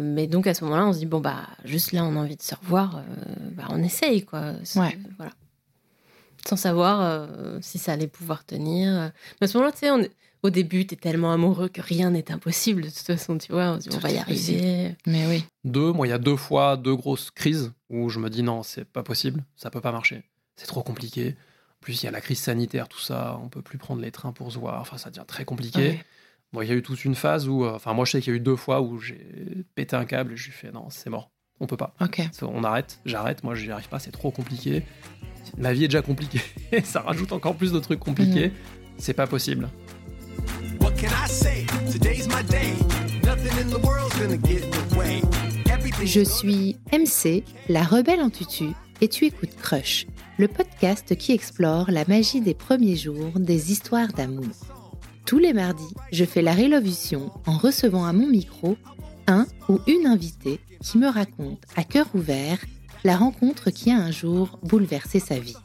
Mais donc à ce moment-là, on se dit bon bah juste là, on a envie de se revoir, bah, on essaye quoi. Ouais. Voilà. Sans savoir si ça allait pouvoir tenir. Mais à ce moment-là, tu sais, on est au début, tu es tellement amoureux que rien n'est impossible. De toute façon, tu vois, on, va y arriver. Mais oui. Deux, moi, il y a deux fois deux grosses crises où je me dis non, c'est pas possible, ça peut pas marcher, c'est trop compliqué. En plus, il y a la crise sanitaire, tout ça, on peut plus prendre les trains pour se voir, enfin, ça devient très compliqué. Bon, il y a eu toute une phase où, euh, enfin, moi, je sais qu'il y a eu deux fois où j'ai pété un câble et je lui fais non, c'est mort, on peut pas. Ok. On arrête, j'arrête, moi, j'y arrive pas, c'est trop compliqué. Ma vie est déjà compliquée, ça rajoute encore plus de trucs compliqués, mhm. c'est pas possible. Je suis MC, la rebelle en tutu, et tu écoutes Crush, le podcast qui explore la magie des premiers jours des histoires d'amour. Tous les mardis, je fais la révolution en recevant à mon micro un ou une invitée qui me raconte à cœur ouvert la rencontre qui a un jour bouleversé sa vie.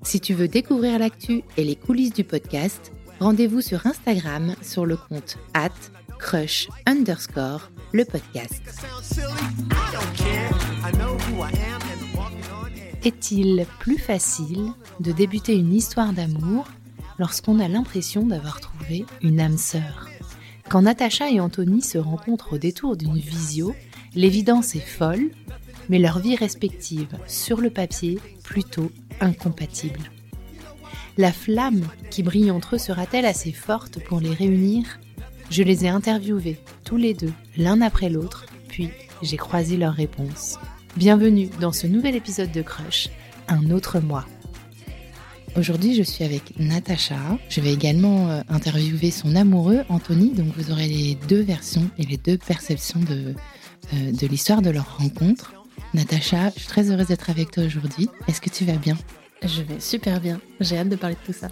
Si tu veux découvrir l'actu et les coulisses du podcast, rendez-vous sur Instagram sur le compte at crush underscore le podcast. Est-il plus facile de débuter une histoire d'amour lorsqu'on a l'impression d'avoir trouvé une âme sœur Quand Natacha et Anthony se rencontrent au détour d'une visio, l'évidence est folle, mais leurs vies respectives, sur le papier, plutôt incompatibles. La flamme qui brille entre eux sera-t-elle assez forte pour les réunir? Je les ai interviewés, tous les deux, l'un après l'autre, puis j'ai croisé leurs réponses. Bienvenue dans ce nouvel épisode de Crush, un autre mois. Aujourd'hui, je suis avec Natacha. Je vais également euh, interviewer son amoureux, Anthony, donc vous aurez les deux versions et les deux perceptions de, euh, de l'histoire de leur rencontre. Natacha, je suis très heureuse d'être avec toi aujourd'hui. Est-ce que tu vas bien? Je vais super bien. J'ai hâte de parler de tout ça.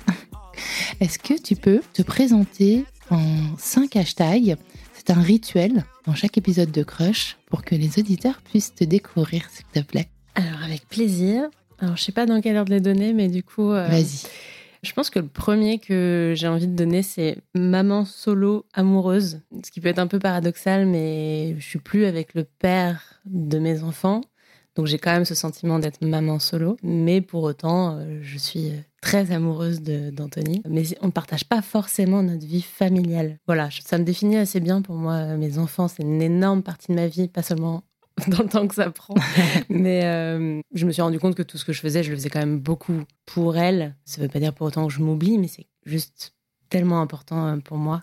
Est-ce que tu peux te présenter en cinq hashtags? C'est un rituel dans chaque épisode de Crush pour que les auditeurs puissent te découvrir, s'il te plaît. Alors, avec plaisir. Alors, je sais pas dans quelle ordre les donner, mais du coup. Euh, Vas-y. Je pense que le premier que j'ai envie de donner, c'est maman solo amoureuse. Ce qui peut être un peu paradoxal, mais je suis plus avec le père de mes enfants. Donc j'ai quand même ce sentiment d'être maman solo, mais pour autant, euh, je suis très amoureuse d'Anthony. Mais on ne partage pas forcément notre vie familiale. Voilà, ça me définit assez bien pour moi. Mes enfants, c'est une énorme partie de ma vie, pas seulement dans le temps que ça prend. mais euh, je me suis rendu compte que tout ce que je faisais, je le faisais quand même beaucoup pour elle. Ça ne veut pas dire pour autant que je m'oublie, mais c'est juste tellement important euh, pour moi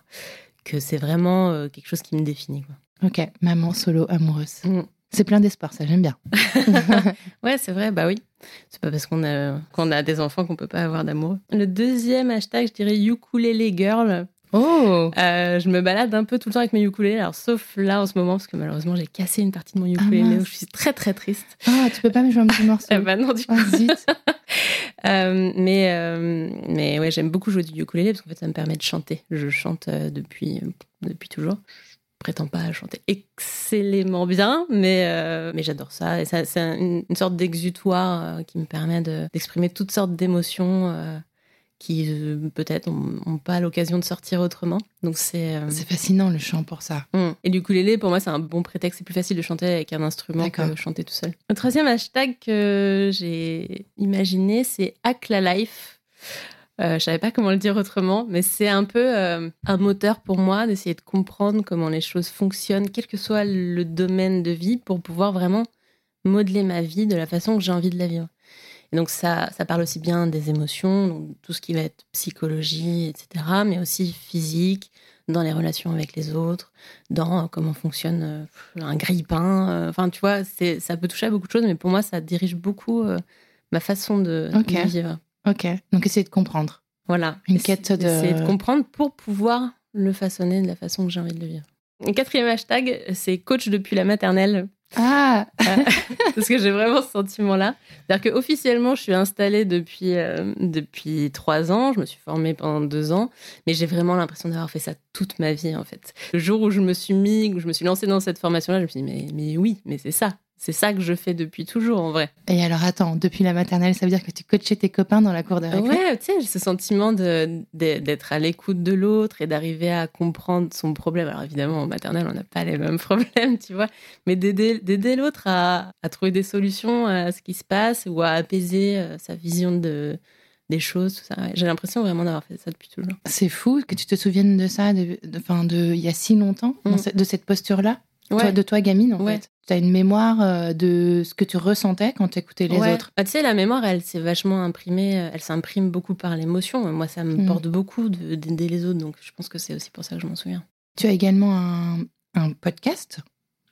que c'est vraiment quelque chose qui me définit. Quoi. Ok, maman solo amoureuse. Mm. C'est plein d'espoir, ça j'aime bien. ouais, c'est vrai, bah oui. C'est pas parce qu'on a, qu'on a des enfants qu'on peut pas avoir d'amour. Le deuxième hashtag, je dirais ukulele girl. Oh euh, Je me balade un peu tout le temps avec mes ukulélés, alors sauf là en ce moment, parce que malheureusement j'ai cassé une partie de mon ah, ukulélé, donc je suis très très triste. Ah, tu peux pas me jouer un petit morceau eh Bah non, du coup. euh, mais, euh, mais ouais, j'aime beaucoup jouer du ukulélé parce qu'en fait ça me permet de chanter. Je chante depuis, depuis toujours prétends pas chanter excellemment bien, mais, mais j'adore ça. Et ça, c'est une, sorte d'exutoire qui me permet d'exprimer toutes sortes d'émotions euh, qui peut-être n'ont pas l'occasion de sortir autrement. Donc c'est c'est fascinant le chant pour ça. Hum. Et du ukulélé, pour moi, c'est un bon prétexte. C'est plus facile de chanter avec un instrument que de chanter tout seul. Le troisième hashtag que j'ai imaginé, c'est Hack la Life. Euh, je savais pas comment le dire autrement, mais c'est un peu euh, un moteur pour moi d'essayer de comprendre comment les choses fonctionnent, quel que soit le domaine de vie, pour pouvoir vraiment modeler ma vie de la façon que j'ai envie de la vivre. Et donc ça, ça parle aussi bien des émotions, donc tout ce qui va être psychologie, etc., mais aussi physique, dans les relations avec les autres, dans comment fonctionne euh, un grille-pain. Enfin, tu vois, c'est, ça peut toucher à beaucoup de choses, mais pour moi, ça dirige beaucoup ma façon de, de vivre. Ok, donc essayer de comprendre. Voilà. Une quête de... Essayer de comprendre pour pouvoir le façonner de la façon que j'ai envie de le vivre. Quatrième hashtag, c'est coach depuis la maternelle. Ah euh, Parce que j'ai vraiment ce sentiment-là. C'est-à-dire qu'officiellement, je suis installée depuis, euh, depuis trois ans. Je me suis formée pendant deux ans. Mais j'ai vraiment l'impression d'avoir fait ça toute ma vie, en fait. Le jour où je me suis mis, où je me suis lancée dans cette formation-là, je me suis dit, mais, mais oui, mais c'est ça c'est ça que je fais depuis toujours en vrai. Et alors attends, depuis la maternelle, ça veut dire que tu coachais tes copains dans la cour de récré? Ouais, tu sais, j'ai ce sentiment d'être à l'écoute de l'autre et d'arriver à comprendre son problème. Alors évidemment, en maternelle, on n'a pas les mêmes problèmes, tu vois, mais d'aider l'autre à, à, trouver des solutions à ce qui se passe ou à apaiser euh, sa vision de, des choses, tout ça. J'ai l'impression vraiment d'avoir fait ça depuis toujours. C'est fou que tu te souviennes de ça, de, de, de il y a si longtemps, mm. de cette posture-là? De toi gamine en fait? Tu as une mémoire euh, de ce que tu ressentais quand tu écoutais les autres. Ah, tu sais, la mémoire, elle s'est vachement imprimée, euh, elle s'imprime beaucoup par l'émotion. Moi, ça me mm. porte beaucoup d'aider les autres, donc je pense que c'est aussi pour ça que je m'en souviens. Tu as également un, un podcast?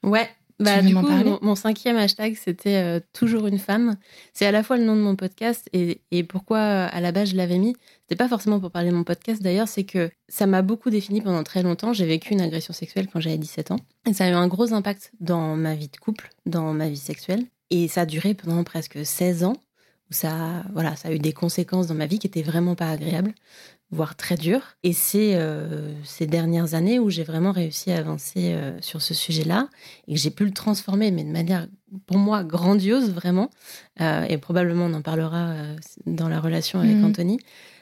Ouais, bah, du coup, mon, cinquième hashtag, c'était euh, toujours une femme. C'est à la fois le nom de mon podcast et, et pourquoi à la base je l'avais mis. C'était pas forcément pour parler de mon podcast d'ailleurs, c'est que ça m'a beaucoup défini pendant très longtemps. J'ai vécu une agression sexuelle quand j'avais 17 ans et ça a eu un gros impact dans ma vie de couple, dans ma vie sexuelle. Et ça a duré pendant presque 16 ans où ça, voilà, ça a eu des conséquences dans ma vie qui étaient vraiment pas agréables voire très dur. Et c'est euh, ces dernières années où j'ai vraiment réussi à avancer euh, sur ce sujet-là et que j'ai pu le transformer, mais de manière, pour moi, grandiose, vraiment. Euh, et probablement, on en parlera dans la relation avec mhm. Anthony.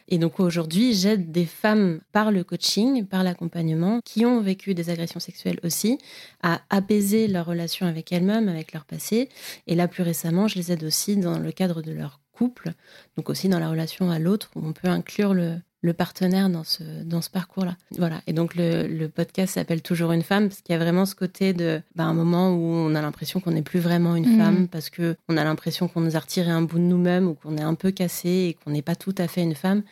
Et donc aujourd'hui, j'aide des femmes par le coaching, par l'accompagnement, qui ont vécu des agressions sexuelles aussi, à apaiser leur relation avec elles-mêmes, avec leur passé. Et là, plus récemment, je les aide aussi dans le cadre de leur couple, donc aussi dans la relation à l'autre, où on peut inclure le, le partenaire dans ce, dans ce parcours-là. Voilà. Et donc, le, podcast s'appelle Toujours une femme, parce qu'il y a vraiment ce côté de bah, un moment où on a l'impression qu'on n'est plus vraiment une mhm. femme, parce qu'on a l'impression qu'on nous a retiré un bout de nous-mêmes ou qu'on est un peu cassé et qu'on n'est pas tout à fait une femme.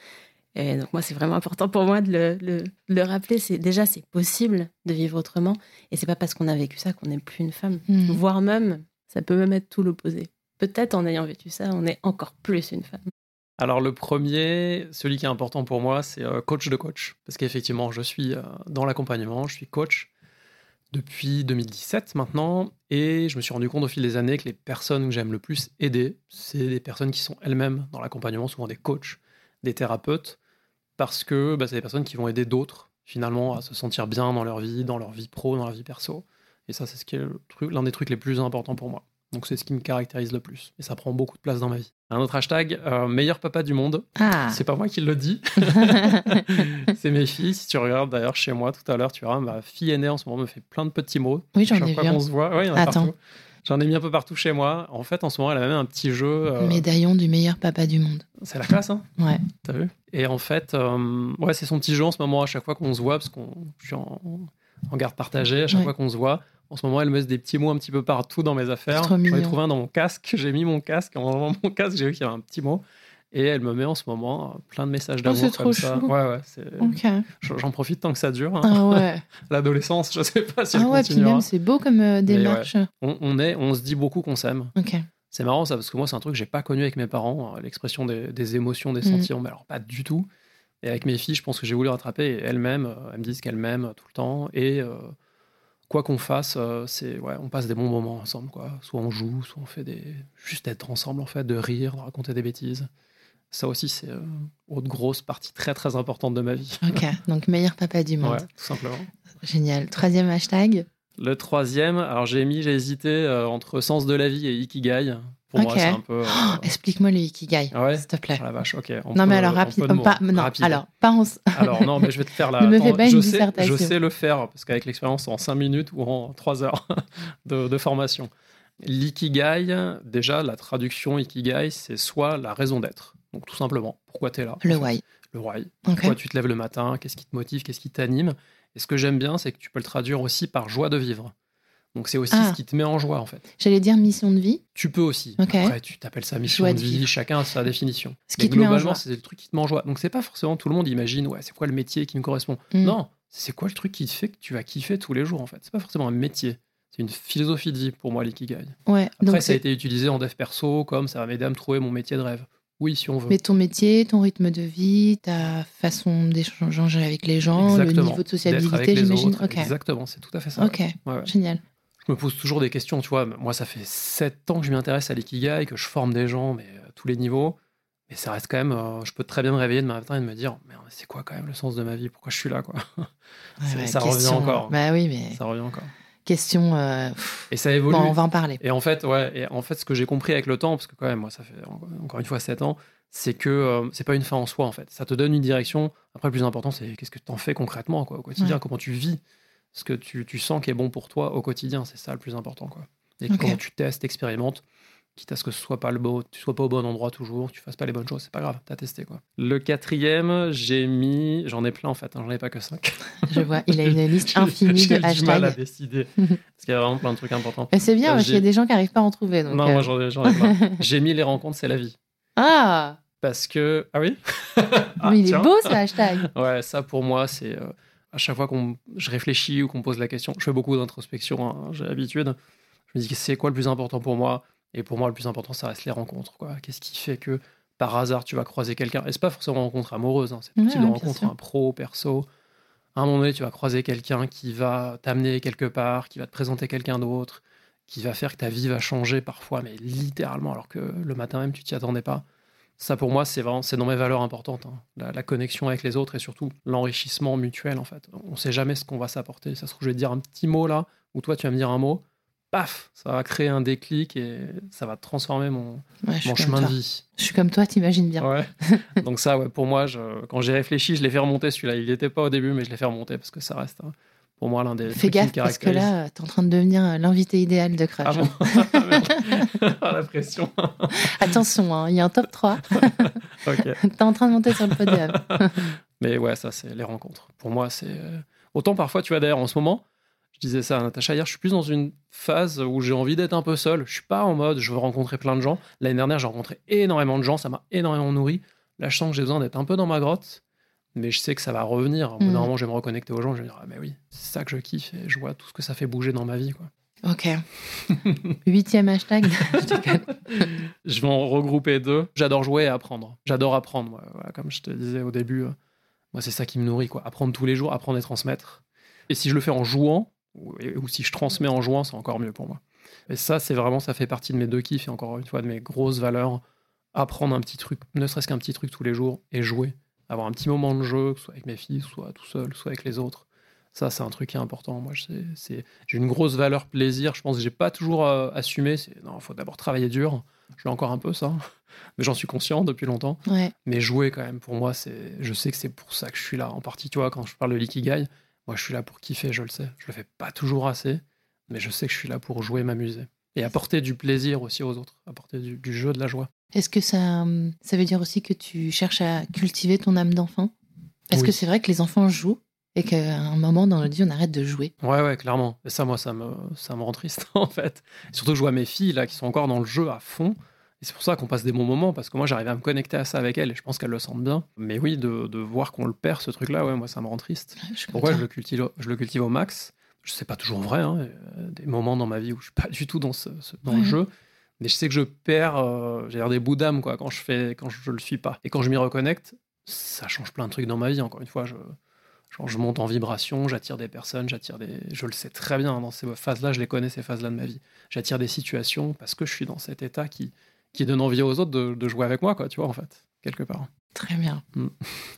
Et donc, moi, c'est vraiment important pour moi de le, le, rappeler. C'est déjà, c'est possible de vivre autrement. Et c'est pas parce qu'on a vécu ça qu'on n'est plus une femme. Mhm. Voire même, ça peut même être tout l'opposé. Peut-être en ayant vécu ça, on est encore plus une femme. Alors le premier, celui qui est important pour moi, c'est euh, coach de coach. Parce qu'effectivement, je suis euh, dans l'accompagnement, je suis coach depuis 2017 maintenant, et je me suis rendu compte au fil des années que les personnes que j'aime le plus aider, c'est des personnes qui sont elles-mêmes dans l'accompagnement, souvent des coachs, des thérapeutes, parce que bah, c'est des personnes qui vont aider d'autres finalement à se sentir bien dans leur vie, dans leur vie pro, dans leur vie perso. Et ça, c'est ce qui est l'un des trucs les plus importants pour moi. Donc c'est ce qui me caractérise le plus. Et ça prend beaucoup de place dans ma vie. Un autre hashtag, euh, meilleur papa du monde. Ah. C'est pas moi qui le dis. c'est mes filles. Si tu regardes d'ailleurs chez moi tout à l'heure, tu verras, ma fille aînée en ce moment me fait plein de petits mots. Oui, j'en ai vu. On se voit. J'en ai mis un peu partout chez moi. En fait, en ce moment, elle a même un petit jeu. Euh, Médaillon du meilleur papa du monde. C'est la classe, hein Ouais. T'as vu? Et en fait, euh, ouais, c'est son petit jeu en ce moment à chaque fois qu'on se voit, parce qu'on je suis en, garde partagée, à chaque fois qu'on se voit, en ce moment, elle me met des petits mots un petit peu partout dans mes affaires. J'en ai trouvé un dans mon casque. J'ai mis mon casque. En enlevant mon casque, j'ai vu qu'il y avait un petit mot. Et elle me met en ce moment plein de messages oh, d'amour comme ça. Ouais, ouais, J'en profite tant que ça dure. Hein. Ah ouais. L'adolescence, je sais pas si ah ouais, puis même c'est beau comme euh, démarche. On, est, on se dit beaucoup qu'on s'aime. C'est marrant ça parce que moi c'est un truc que j'ai pas connu avec mes parents, euh, l'expression des, émotions, des mm. sentiments, mais alors pas du tout. Et avec mes filles, je pense que j'ai voulu rattraper. Elles-mêmes, euh, elles me disent qu'elles m'aiment tout le temps et quoi qu'on fasse, euh, c'est ouais, on passe des bons moments ensemble. Quoi. Soit on joue, soit on fait des. Juste être ensemble, en fait, de rire, de raconter des bêtises. Ça aussi, c'est euh, autre grosse partie très très importante de ma vie. Ok, donc meilleur papa du monde. tout simplement. Génial. Troisième hashtag? Le troisième, alors j'ai mis, j'ai hésité euh, entre sens de la vie et ikigai. Euh, explique-moi le ikigai, ah s'il te plaît. Ah la vache, ok. non, mais alors rapide. Pas, non, alors pas en... alors non, mais je vais te faire la. ne me fais pas je une sais. Je sais le faire parce qu'avec l'expérience en 5 minutes ou en 3 heures de, formation. L'ikigai, déjà, la traduction ikigai, c'est soit la raison d'être. Donc tout simplement, pourquoi tu es là? Le why. Le why. Pourquoi tu te lèves le matin? Qu'est-ce qui te motive? Qu'est-ce qui t'anime? Et ce que j'aime bien, c'est que tu peux le traduire aussi par joie de vivre. Donc c'est aussi ah. ce qui te met en joie en fait. J'allais dire mission de vie. Tu peux aussi. Après tu t'appelles ça mission de vie, chacun a sa définition. Ce qui globalement c'est le truc qui te met en joie. Donc c'est pas forcément tout le monde imagine ouais c'est quoi le métier qui me correspond. Mm. Non, c'est quoi le truc qui te fait que tu vas kiffer tous les jours en fait. C'est pas forcément un métier. C'est une philosophie de vie pour moi l'ikigai. Ouais, Après ça a été utilisé en dev perso comme ça va m'aider à me trouver mon métier de rêve. Oui, si on veut. Mais ton métier, ton rythme de vie, ta façon d'échanger avec les gens, le niveau de sociabilité, j'imagine. Exactement, c'est tout à fait ça. Ok, génial je me pose toujours des questions, tu vois. Moi, ça fait sept ans que je m'intéresse à l'ikigai, que je forme des gens, mais à tous les niveaux. Mais ça reste quand même, euh, je peux très bien me réveiller demain matin et me dire, mais c'est quoi quand même le sens de ma vie? Pourquoi je suis là, quoi? Ça revient encore. Bah oui, mais. Ça revient encore. question. et ça évolue. Bon, on va en parler. Et en fait, ouais, et en fait, ce que j'ai compris avec le temps, parce que quand même, moi, ça fait encore une fois 7 ans, c'est que c'est pas une fin en soi, en fait. Ça te donne une direction. Après, le plus important, c'est qu'est-ce que tu en fais concrètement, quoi, au quotidien, comment tu vis ce que tu, tu, sens qui est bon pour toi au quotidien. C'est ça le plus important, quoi. Et quand tu testes, expérimentes, quitte à ce que ce soit pas le beau, tu sois pas au bon endroit toujours, tu fasses pas les bonnes choses, c'est pas grave, t'as testé quoi. Le quatrième, j'ai mis, j'en ai plein en fait, hein, j'en ai pas que cinq. Je vois, il a une liste infinie de hashtags. J'ai mal à décider, parce qu'il y a vraiment plein de trucs importants. Et c'est bien, euh, parce qu'il y a des gens qui arrivent pas à en trouver. non, moi j'en ai, ai, plein. j'ai mis les rencontres, c'est la vie. Ah Parce que, ah oui? Ah, Mais il est beau ce hashtag. ouais, ça pour moi, c'est euh, à chaque fois qu'on je réfléchis ou qu'on pose la question, je fais beaucoup d'introspection, hein, j'ai l'habitude. Je me dis c'est quoi le plus important pour moi? Et pour moi, le plus important, ça reste les rencontres. Quoi. Qu'est-ce qui fait que par hasard, tu vas croiser quelqu'un? Et c'est pas forcément une rencontre amoureuse, hein. c'est possible de rencontre un pro, perso. À un moment donné, tu vas croiser quelqu'un qui va t'amener quelque part, qui va te présenter quelqu'un d'autre, qui va faire que ta vie va changer parfois, mais littéralement, alors que le matin même, tu t'y attendais pas. Ça, pour moi, c'est vraiment, c'est dans mes valeurs importantes. Hein. La, connexion avec les autres et surtout l'enrichissement mutuel, en fait. On sait jamais ce qu'on va s'apporter. Ça se trouve, je vais te dire un petit mot là, ou toi, tu vas me dire un mot paf, ça va créer un déclic et ça va transformer mon, mon chemin de vie. Je suis comme toi, t'imagines bien. Ouais. Donc ça, ouais, pour moi, je, quand j'ai réfléchi, je l'ai fait remonter celui-là. Il n'était pas au début, mais je l'ai fait remonter parce que ça reste hein, pour moi l'un des Fais gaffe parce que là, t'es en train de devenir euh, l'invité idéal de Crash. Ah, ah la pression. Attention, hein, il y a un top 3. okay. T'es en train de monter sur le podium. mais ouais, ça, c'est les rencontres. Pour moi, c'est... Euh, autant parfois, tu vois, d'ailleurs, en ce moment, je disais ça à Natacha hier, je suis plus dans une phase où j'ai envie d'être un peu seul. Je suis pas en mode je veux rencontrer plein de gens. L'année dernière, j'ai rencontré énormément de gens, ça m'a énormément nourri. Là, je sens que j'ai besoin d'être un peu dans ma grotte, mais je sais que ça va revenir. Au bout d'un mm. moment, je vais me reconnecter aux gens. Je vais me dire, ah, mais oui, c'est ça que je kiffe et je vois tout ce que ça fait bouger dans ma vie. Quoi. Ok. Huitième hashtag. je vais en regrouper deux. J'adore jouer et apprendre. J'adore apprendre. comme je te disais au début, euh, moi, c'est ça qui me nourrit. Quoi. Apprendre tous les jours, apprendre et transmettre. Et si je le fais en jouant, ou, si je transmets en jouant, c'est encore mieux pour moi. Et ça, c'est vraiment, ça fait partie de mes deux kiffs et encore une fois de mes grosses valeurs. Apprendre un petit truc, ne serait-ce qu'un petit truc tous les jours et jouer. Avoir un petit moment de jeu, soit avec mes filles, soit tout seul, soit avec les autres. Ça, c'est un truc qui est important. Moi, j'ai une grosse valeur plaisir. Je pense que j'ai pas toujours euh, assumé. Non, il faut d'abord travailler dur. Je l'ai encore un peu, ça. Mais j'en suis conscient depuis longtemps. Mais jouer, quand même, pour moi, c'est. je sais que c'est pour ça que je suis là. En partie, tu vois, quand je parle de l'ikigai, moi, je suis là pour kiffer, je le sais. Je le fais pas toujours assez, mais je sais que je suis là pour jouer, m'amuser. Et apporter du plaisir aussi aux autres, apporter du, jeu, de la joie. Est-ce que ça, ça veut dire aussi que tu cherches à cultiver ton âme d'enfant? Parce que c'est vrai que les enfants jouent et qu'à un moment dans notre vie, on arrête de jouer? Ouais, ouais, clairement. Et ça, moi, ça me, ça me rend triste, en fait. surtout que je vois mes filles, là, qui sont encore dans le jeu à fond c'est pour ça qu'on passe des bons moments, parce que moi, j'arrive à me connecter à ça avec elle, et je pense qu'elle le sent bien. Mais oui, de, voir qu'on le perd, ce truc-là, ouais, moi, ça me rend triste. Pourquoi je le, cultive, je le cultive au max? Je sais pas toujours vrai, hein, des moments dans ma vie où je suis pas du tout dans, ce, dans le jeu. Mais je sais que je perds, euh, j'ai des bouts d'âme, quoi, quand je fais, quand je, le suis pas. Et quand je m'y reconnecte, ça change plein de trucs dans ma vie. Encore une fois, je, je monte en vibration, j'attire des personnes, j'attire des. Je le sais très bien, dans ces phases-là, je les connais, ces phases-là de ma vie. J'attire des situations parce que je suis dans cet état qui, qui donne envie aux autres de, jouer avec moi, quoi, tu vois, en fait, quelque part. Très bien. Mm.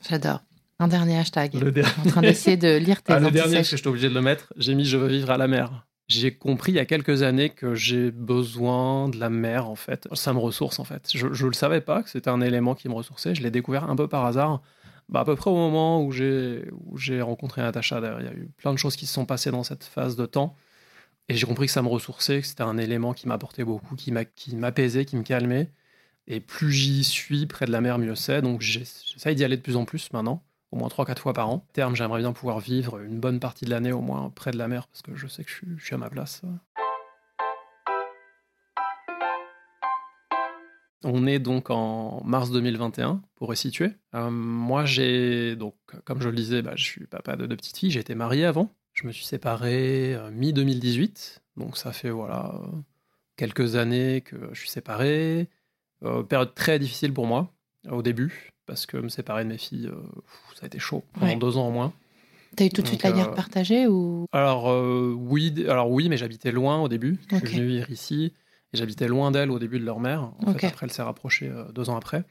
J'adore. Un dernier hashtag. Le dernier. En train d'essayer de lire tes ah, Le dernier, parce que j'étais obligé de le mettre, j'ai mis Je veux vivre à la mer. J'ai compris il y a quelques années que j'ai besoin de la mer, en fait. Ça me ressource, en fait. Je ne le savais pas que c'était un élément qui me ressourçait. Je l'ai découvert un peu par hasard. Bah, à peu près au moment où j'ai rencontré Natacha. Il y a eu plein de choses qui se sont passées dans cette phase de temps. Et j'ai compris que ça me ressourçait, que c'était un élément qui m'apportait beaucoup, qui m'apaisait, qui me calmait. Et plus j'y suis près de la mer, mieux c'est. Donc j'essaye d'y aller de plus en plus maintenant, au moins 3-4 fois par an. Terme, j'aimerais bien pouvoir vivre une bonne partie de l'année au moins près de la mer, parce que je sais que je suis, à ma place. On est donc en mars 2021, pour resituer. Euh, moi, j'ai, donc, comme je le disais, bah, je suis papa de deux petites filles. J'ai été marié avant. Je me suis séparé euh, mi-2018, donc ça fait voilà quelques années que je suis séparé. Euh, période très difficile pour moi au début, parce que me séparer de mes filles, euh, ça a été chaud pendant deux ans au moins. T'as eu tout de suite la guerre partagée ou? Alors oui, alors oui, mais j'habitais loin au début. Je suis venu vivre ici et j'habitais loin d'elle au début de leur mère. En fait, après, elle s'est rapprochée deux ans après.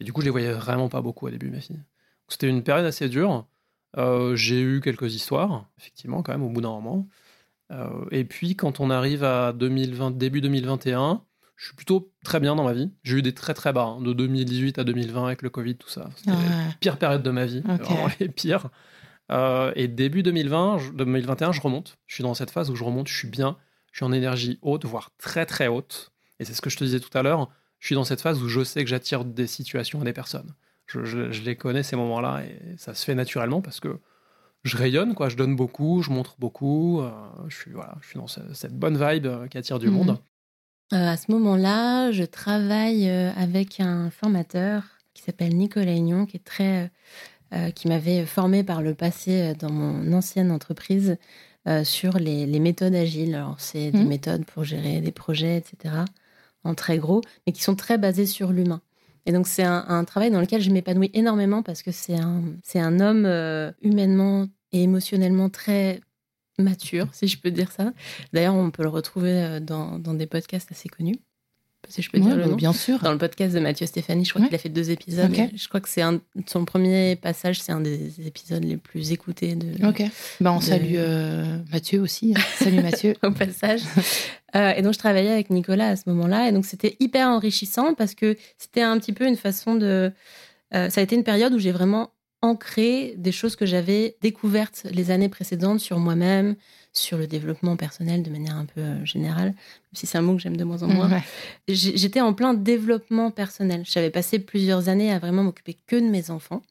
Et du coup, je les voyais vraiment pas beaucoup au début, mes filles. C'était une période assez dure. Euh, j'ai eu quelques histoires, effectivement, quand même, au bout d'un moment. et puis, quand on arrive à 2020, début 2021, je suis plutôt très bien dans ma vie. J'ai eu des très très bas, hein, de 2018 à 2020 avec le Covid, tout ça. C'était la pire période de ma vie, vraiment les pires. et début 2020, 2021, je remonte. Je suis dans cette phase où je remonte, je suis bien, je suis en énergie haute, voire très très haute. Et c'est ce que je te disais tout à l'heure. Je suis dans cette phase où je sais que j'attire des situations et des personnes. Je, les connais ces moments-là et ça se fait naturellement parce que je rayonne, quoi. Je donne beaucoup, je montre beaucoup. Euh, je suis voilà, je suis dans cette, bonne vibe euh, qui attire du mhm. monde. Euh, à ce moment-là, je travaille avec un formateur qui s'appelle Nicolas Ignon, qui est très, qui m'avait formé par le passé dans mon ancienne entreprise sur les, méthodes agiles. Alors, c'est des mhm. méthodes pour gérer des projets, etc en très gros, mais qui sont très basés sur l'humain. Et donc c'est un, travail dans lequel je m'épanouis énormément parce que c'est un, c'est un homme euh, humainement et émotionnellement très mature, si je peux dire ça. D'ailleurs, on peut le retrouver euh, dans, dans des podcasts assez connus si je peux dire le nom. Bien sûr. Dans le podcast de Mathieu Stéphanie, je crois qu'il a fait deux épisodes. Je crois que c'est un, son premier passage, c'est un des épisodes les plus écoutés de. Ok. Ben, on salue euh, Mathieu aussi. Hein. Salut Mathieu. Au passage. Euh, et donc, je travaillais avec Nicolas à ce moment-là. Et donc, c'était hyper enrichissant parce que c'était un petit peu une façon de. Euh, ça a été une période où j'ai vraiment ancré des choses que j'avais découvertes les années précédentes sur moi-même, sur le développement personnel de manière un peu euh, générale, même si c'est un mot que j'aime de moins en moins. J'étais en plein développement personnel. J'avais passé plusieurs années à vraiment m'occuper que de mes enfants,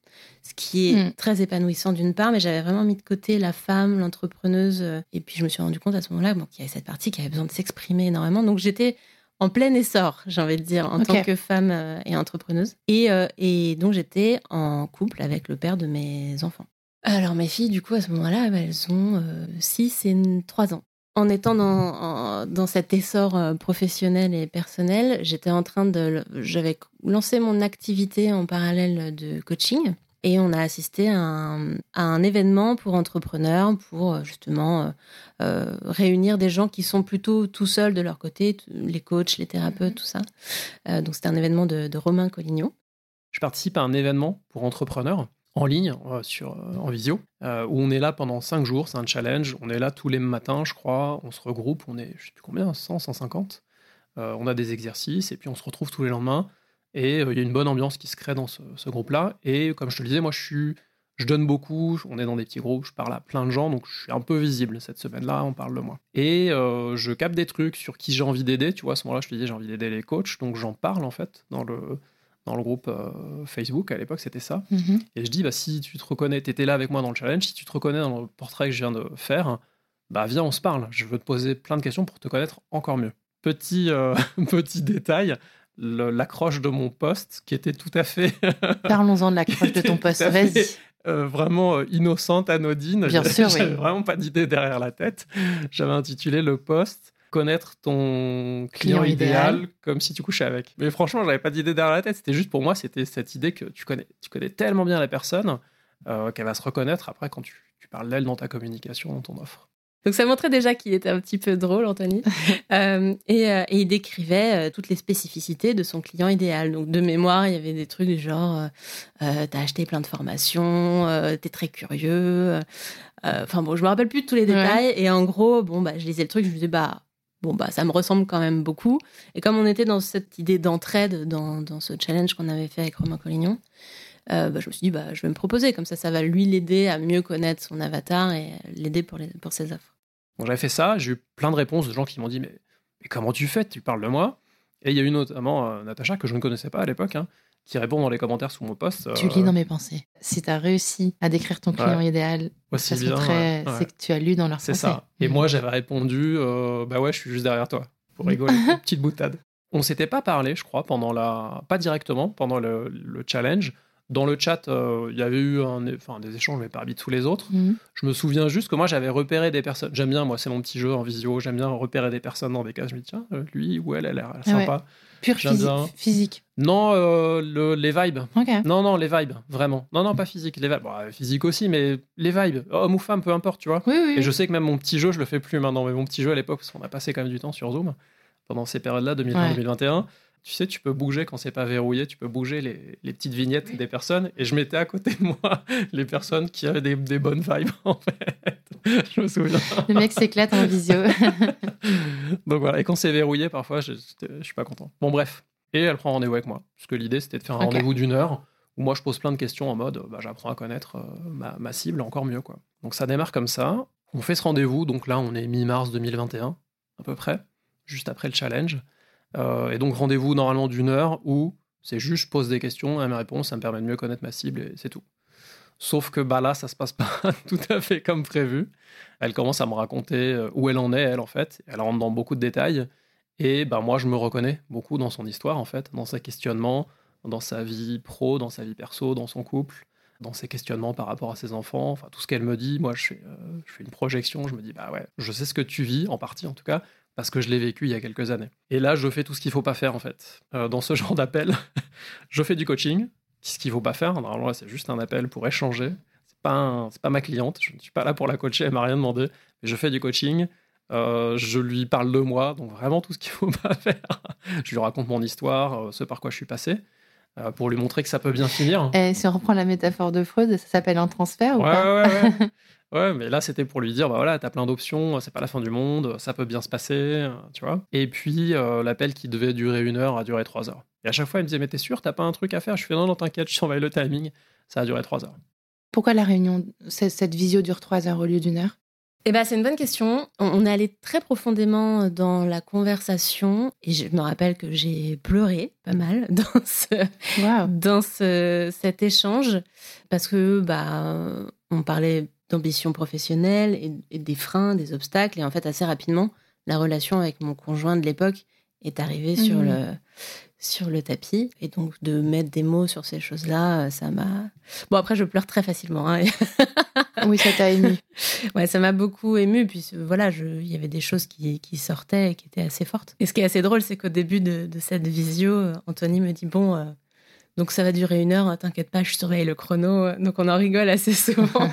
ce qui est mm. très épanouissant d'une part, mais j'avais vraiment mis de côté la femme, l'entrepreneuse. Euh, et puis je me suis rendu compte à ce moment-là qu'il y avait cette partie qui avait besoin de s'exprimer énormément. Donc j'étais en plein essor, j'ai envie de dire, en tant que femme euh, et entrepreneuse. Et, et donc j'étais en couple avec le père de mes enfants. Alors mes filles, du coup, à ce moment-là, bah, elles ont 6 euh, et 3 ans. En étant dans, dans cet essor euh, professionnel et personnel, j'étais en train de... J'avais lancé mon activité en parallèle de coaching et on a assisté à un, événement pour entrepreneurs, pour euh, justement réunir des gens qui sont plutôt tout seuls de leur côté, les coachs, les thérapeutes, tout ça. donc c'était un événement de, de Romain Collignon. Je participe à un événement pour entrepreneurs en ligne, euh, sur, euh, en visio, euh, où on est là pendant 5 jours, c'est un challenge, on est là tous les matins, je crois, on se regroupe, on est, je sais plus combien, 100, 150, on a des exercices, et puis on se retrouve tous les lendemains, et il y a une bonne ambiance qui se crée dans ce, groupe-là, et comme je te le disais, moi je suis... Je donne beaucoup, on est dans des petits groupes, je parle à plein de gens, donc je suis un peu visible cette semaine-là, on parle de moi. Et je capte des trucs sur qui j'ai envie d'aider, tu vois, à ce moment-là, je te disais, j'ai envie d'aider les coachs, donc j'en parle en fait dans le, dans le groupe euh, Facebook, à l'époque c'était ça. Mhm. Et je dis, bah, si tu te reconnais, tu étais là avec moi dans le challenge, si tu te reconnais dans le portrait que je viens de faire, bah viens, on se parle. Je veux te poser plein de questions pour te connaître encore mieux. Petit, euh, petit détail, l'accroche de mon poste qui était tout à fait. Parlons-en de l'accroche de ton poste, vas-y. Euh, vraiment innocente, anodine. Bien sûr, oui. vraiment pas d'idée derrière la tête. J'avais intitulé le poste connaître ton client, idéal, comme si tu couchais avec. Mais franchement, j'avais pas d'idée derrière la tête. C'était juste pour moi, c'était cette idée que tu connais, tu connais tellement bien la personne euh, qu'elle va se reconnaître après quand tu, tu parles d'elle dans ta communication, dans ton offre. Donc ça montrait déjà qu'il était un petit peu drôle, Anthony. Euh, euh, et, il décrivait toutes les spécificités de son client idéal. Donc de mémoire, il y avait des trucs du genre t'as acheté plein de formations, t'es très curieux. Enfin bon, je me rappelle plus de tous les détails. Et en gros, bon bah je lisais le truc, je me disais bah bon, bah, ça me ressemble quand même beaucoup. Et comme on était dans cette idée d'entraide, dans, dans, ce challenge qu'on avait fait avec Romain Collignon, euh, bah, je me suis dit, bah, je vais me proposer. Comme ça, ça va lui l'aider à mieux connaître son avatar et l'aider pour, pour ses offres. Bon, j'avais fait ça. J'ai eu plein de réponses de gens qui m'ont dit, mais, mais, comment tu fais? Tu parles de moi Et il y a eu notamment euh, Natacha, que je ne connaissais pas à l'époque, hein, qui répond dans les commentaires sous mon post. Tu lis euh, dans mes pensées. Si tu as réussi à décrire ton client idéal, c'est que tu as lu dans leurs pensées. C'est ça. Et moi, j'avais répondu euh, Bah ouais, je suis juste derrière toi, pour rigoler, petite boutade. On s'était pas parlé, je crois, pendant la. Pas directement, pendant le, le challenge. Dans le chat, euh, il y avait eu un, enfin, des échanges, mais habitués tous les autres. Mhm. Je me souviens juste que moi, j'avais repéré des personnes. J'aime bien, moi, c'est mon petit jeu en visio. J'aime bien repérer des personnes dans des cases. Je me dis, tiens, euh, lui ou elle, elle a l'air sympa. Pure physique. Non, euh, les vibes. Non, non, les vibes, vraiment. Non, non, pas physique. Les vibes. physique aussi, mais les vibes. Homme ou femme, peu importe, tu vois. Et je sais que même mon petit jeu, je le fais plus maintenant, mais mon petit jeu à l'époque, parce qu'on a passé quand même du temps sur Zoom pendant ces périodes-là, 2020-2021 tu sais, tu peux bouger quand c'est pas verrouillé, tu peux bouger les, les, petites vignettes des personnes. Et je mettais à côté de moi les personnes qui avaient des, des bonnes vibes, en fait. je me souviens. Le mec s'éclate en visio. Donc voilà, et quand c'est verrouillé, parfois, je, je suis pas content. Bon, bref. Et elle prend rendez-vous avec moi. Parce que l'idée, c'était de faire un rendez-vous d'une heure où moi, je pose plein de questions en mode bah, j'apprends à connaître euh, ma, ma, cible encore mieux. quoi. Donc ça démarre comme ça. On fait ce rendez-vous. Donc là, on est mi-mars 2021, à peu près, juste après le challenge. Euh, et donc, rendez-vous normalement d'une heure où c'est juste je pose des questions, elle me répond, ça me permet de mieux connaître ma cible et c'est tout. Sauf que bah là, ça se passe pas tout à fait comme prévu. Elle commence à me raconter euh, où elle en est, elle, en fait. Elle rentre dans beaucoup de détails. Et bah, moi, je me reconnais beaucoup dans son histoire, en fait, dans ses questionnements, dans sa vie pro, dans sa vie perso, dans son couple, dans ses questionnements par rapport à ses enfants. Enfin, tout ce qu'elle me dit, moi, je fais, euh, je fais une projection. Je me dis, bah ouais, je sais ce que tu vis, en partie en tout cas, parce que je l'ai vécu il y a quelques années. Et là, je fais tout ce qu'il faut pas faire, en fait. Euh, dans ce genre d'appel, je fais du coaching, ce qu'il faut pas faire. Normalement, c'est juste un appel pour échanger. C'est pas, c'est pas ma cliente. Je ne suis pas là pour la coacher. Elle m'a rien demandé. Mais je fais du coaching. Euh, je lui parle de moi, donc vraiment tout ce qu'il faut pas faire. je lui raconte mon histoire, euh, ce par quoi je suis passé, euh, pour lui montrer que ça peut bien finir. Et si on reprend la métaphore de Freud, ça s'appelle un transfert ou ouais, pas ouais, ouais. ouais, mais là c'était pour lui dire, bah voilà, t'as plein d'options, c'est pas la fin du monde, ça peut bien se passer, tu vois. Et puis l'appel qui devait durer une heure a duré trois heures. Et à chaque fois, il me disait, mais t'es sûr, t'as pas un truc à faire? Je fais, non, non, t'inquiète, je surveille le timing. Ça a duré trois heures. Pourquoi la réunion, cette visio dure trois heures au lieu d'une heure? Eh ben, c'est une bonne question. On est allé très profondément dans la conversation et je me rappelle que j'ai pleuré pas mal dans ce, dans ce, cet échange parce que bah on parlait d'ambition professionnelle et, des freins, des obstacles et en fait assez rapidement la relation avec mon conjoint de l'époque est arrivée sur mhm. le sur le tapis. Et donc, de mettre des mots sur ces choses-là, euh, ça m'a. Bon, après, je pleure très facilement. Hein. oui, ça t'a ému. Ouais, ça m'a beaucoup ému. Puis voilà, il y avait des choses qui, qui, sortaient et qui étaient assez fortes. Et ce qui est assez drôle, c'est qu'au début de, de, cette visio, Anthony me dit Bon, euh, donc ça va durer une heure, hein, t'inquiète pas, je surveille le chrono. Donc on en rigole assez souvent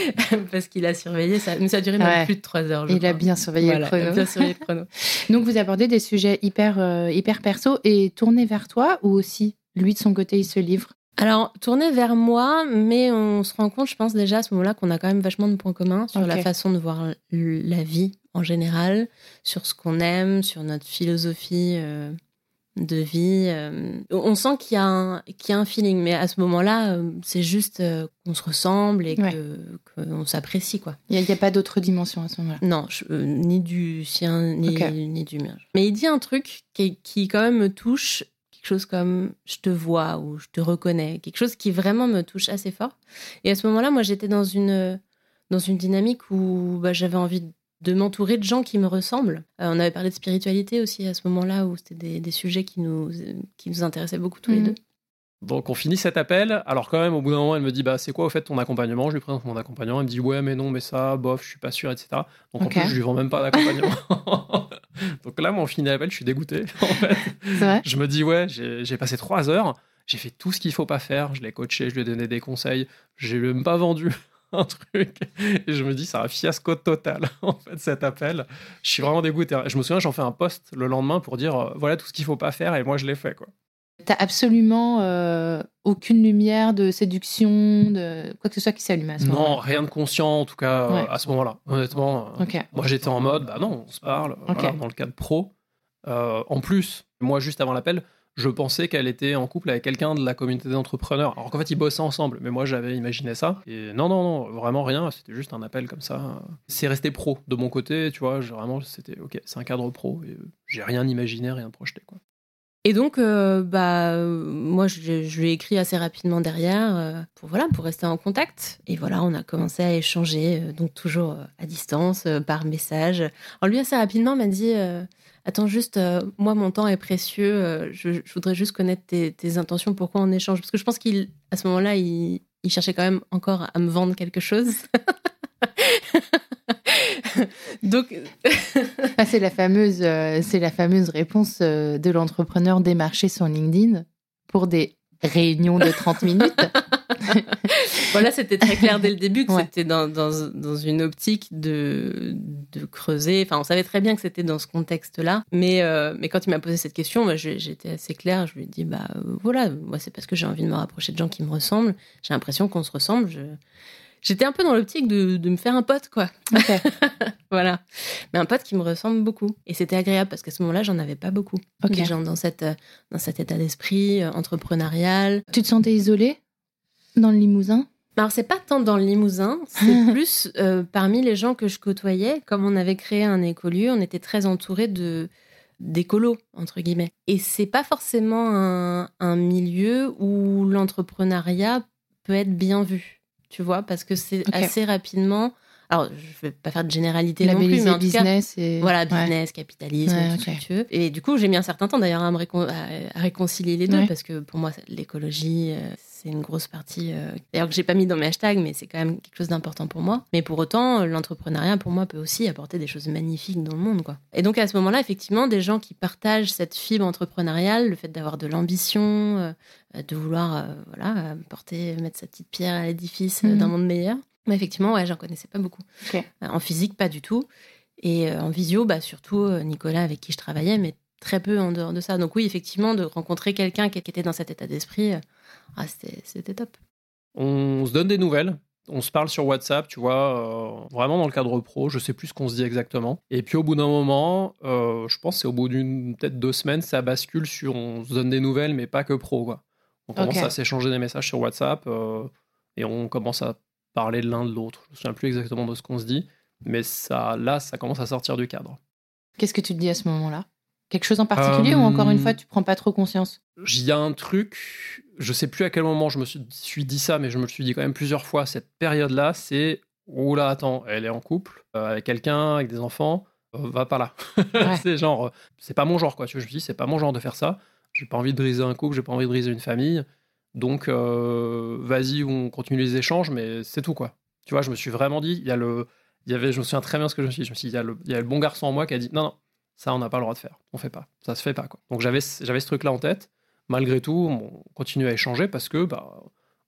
parce qu'il a surveillé. Ça, ça a duré même plus de trois heures. il, a bien surveillé le chrono. bien surveillé le chrono. donc vous abordez des sujets hyper, euh, hyper perso et tournés vers toi ou aussi lui de son côté il se livre? Alors, tourné vers moi, mais on se rend compte, je pense déjà à ce moment-là, qu'on a quand même vachement de points communs sur la façon de voir la vie en général, sur ce qu'on aime, sur notre philosophie euh, de vie. Euh, on sent qu'il y, a un, y a un feeling, mais à ce moment-là, euh, c'est juste euh, qu'on se ressemble et qu'on s'apprécie. quoi. Il n'y a, pas d'autre dimension à ce moment-là Non, ni du sien, ni, ni, du mien. Mais il dit un truc qui, qui, quand même me touche, quelque chose comme je te vois ou je te reconnais, quelque chose qui vraiment me touche assez fort. Et à ce moment-là, moi, j'étais dans une, dans une dynamique où bah, j'avais envie de de m'entourer de gens qui me ressemblent. Euh, on avait parlé de spiritualité aussi à ce moment-là, où c'était des, sujets qui nous, qui nous intéressaient beaucoup tous les mhm. deux. Donc on finit cet appel. Alors quand même, au bout d'un moment, elle me dit bah c'est quoi au fait ton accompagnement? Je lui présente mon accompagnement. Elle me dit ouais mais non mais ça, bof, je suis pas sûr, etc. Donc en plus je lui vends même pas d'accompagnement. Donc là, mon finit l'appel, je suis dégoûté. En fait. Vrai? Je me dis ouais, j'ai passé trois heures, j'ai fait tout ce qu'il faut pas faire. Je l'ai coaché, je lui ai donné des conseils, j'ai même pas vendu un truc. Et je me dis, c'est un fiasco total, en fait, cet appel. Je suis vraiment dégoûté. Je me souviens, j'en fais un post le lendemain pour dire, euh, voilà tout ce qu'il faut pas faire, et moi, je l'ai fait, quoi. T'as absolument euh, aucune lumière de séduction, de quoi que ce soit qui s'allume à ce moment-là. Non, rien de conscient en tout cas euh, à ce moment-là. Honnêtement, moi j'étais en mode, bah non, on se parle dans le cadre pro. en plus, moi juste avant l'appel, je pensais qu'elle était en couple avec quelqu'un de la communauté d'entrepreneurs. Alors qu'en fait, ils bossaient ensemble, mais moi j'avais imaginé ça. Et non, non, non, vraiment rien, c'était juste un appel comme ça. C'est resté pro de mon côté, tu vois, vraiment, c'était ok, c'est un cadre pro. Et euh, j'ai rien imaginé, rien projeté. Et donc, euh, bah, moi, je, lui ai écrit assez rapidement derrière euh, pour voilà, pour rester en contact. Et voilà, on a commencé à échanger, donc toujours à distance, par message. Alors lui assez rapidement m'a dit Attends, juste, euh, moi, mon temps est précieux. Euh, je, voudrais juste connaître tes, intentions. Pourquoi on échange Parce que je pense qu'il, à ce moment-là, il, cherchait quand même encore à me vendre quelque chose. Donc, ah, c'est la fameuse, euh, c'est la fameuse réponse de l'entrepreneur démarché sur LinkedIn pour des réunions de 30 minutes. voilà, c'était très clair dès le début que c'était dans, dans, dans, une optique de, de creuser. Enfin, on savait très bien que c'était dans ce contexte-là. Mais, euh, mais quand il m'a posé cette question, j'étais assez claire. Je lui ai dit, bah voilà, moi, c'est parce que j'ai envie de me rapprocher de gens qui me ressemblent. J'ai l'impression qu'on se ressemble. Je... J'étais un peu dans l'optique de, de, me faire un pote, quoi. voilà. Mais un pote qui me ressemble beaucoup. Et c'était agréable parce qu'à ce moment-là, j'en avais pas beaucoup. Des gens dans, cette, dans cet état d'esprit euh, entrepreneurial. Tu te sentais isolée? Dans le Limousin alors c'est pas tant dans le Limousin, c'est plus euh, parmi les gens que je côtoyais. Comme on avait créé un écolieu, on était très entouré de d'écolos entre guillemets. Et c'est pas forcément un, milieu où l'entrepreneuriat peut être bien vu, tu vois, parce que c'est assez rapidement alors je vais pas faire de généralité non plus, mais en business et... voilà business, capitalisme, tout ce que tu veux. Et du coup, j'ai mis un certain temps d'ailleurs à, me réconcilier les deux parce que pour moi, l'écologie, euh, c'est une grosse partie. Euh, d'ailleurs que j'ai pas mis dans mes hashtags, mais c'est quand même quelque chose d'important pour moi. Mais pour autant, l'entrepreneuriat pour moi peut aussi apporter des choses magnifiques dans le monde, quoi. Et donc à ce moment-là, effectivement, des gens qui partagent cette fibre entrepreneuriale, le fait d'avoir de l'ambition, euh, de vouloir, voilà, porter, mettre sa petite pierre à l'édifice mhm. d'un monde meilleur mais effectivement, ouais, j'en connaissais pas beaucoup. Euh, en physique, pas du tout. Et euh, en visio, bah, surtout euh, Nicolas avec qui je travaillais, mais très peu en dehors de ça. Donc oui, effectivement, de rencontrer quelqu'un qui était dans cet état d'esprit, ah, c'était top. On se donne des nouvelles. On se parle sur WhatsApp, tu vois, vraiment dans le cadre pro. Je sais plus ce qu'on se dit exactement. Et puis au bout d'un moment, je pense c'est au bout d'une peut-être deux semaines, ça bascule sur on se donne des nouvelles, mais pas que pro. Quoi. On commence à s'échanger des messages sur WhatsApp et on commence à parler l'un de l'autre. Je ne me souviens plus exactement de ce qu'on se dit, mais ça, là, ça commence à sortir du cadre. Qu'est-ce que tu te dis à ce moment-là? Quelque chose en particulier ou encore une fois, euh, tu prends pas trop conscience Il y a un truc, je sais plus à quel moment je me suis dit ça, mais je me suis dit quand même plusieurs fois, cette période-là, c'est oh là, attends, elle est en couple euh, avec quelqu'un, avec des enfants, euh, va pas là. c'est genre, c'est pas mon genre, quoi. Tu vois, je me dis, c'est pas mon genre de faire ça. J'ai pas envie de briser un couple, j'ai pas envie de briser une famille. Donc, vas-y, on continue les échanges, mais c'est tout, quoi. Tu vois, je me suis vraiment dit, il y a le. Il y avait, je me souviens très bien ce que je me suis dit. Je me suis dit, il y, a le, il y a le bon garçon en moi qui a dit, non, non, ça, on n'a pas le droit de faire. On fait pas. Ça se fait pas, quoi. Donc, j'avais, j'avais ce truc-là en tête. Malgré tout, on continue à échanger parce que, bah,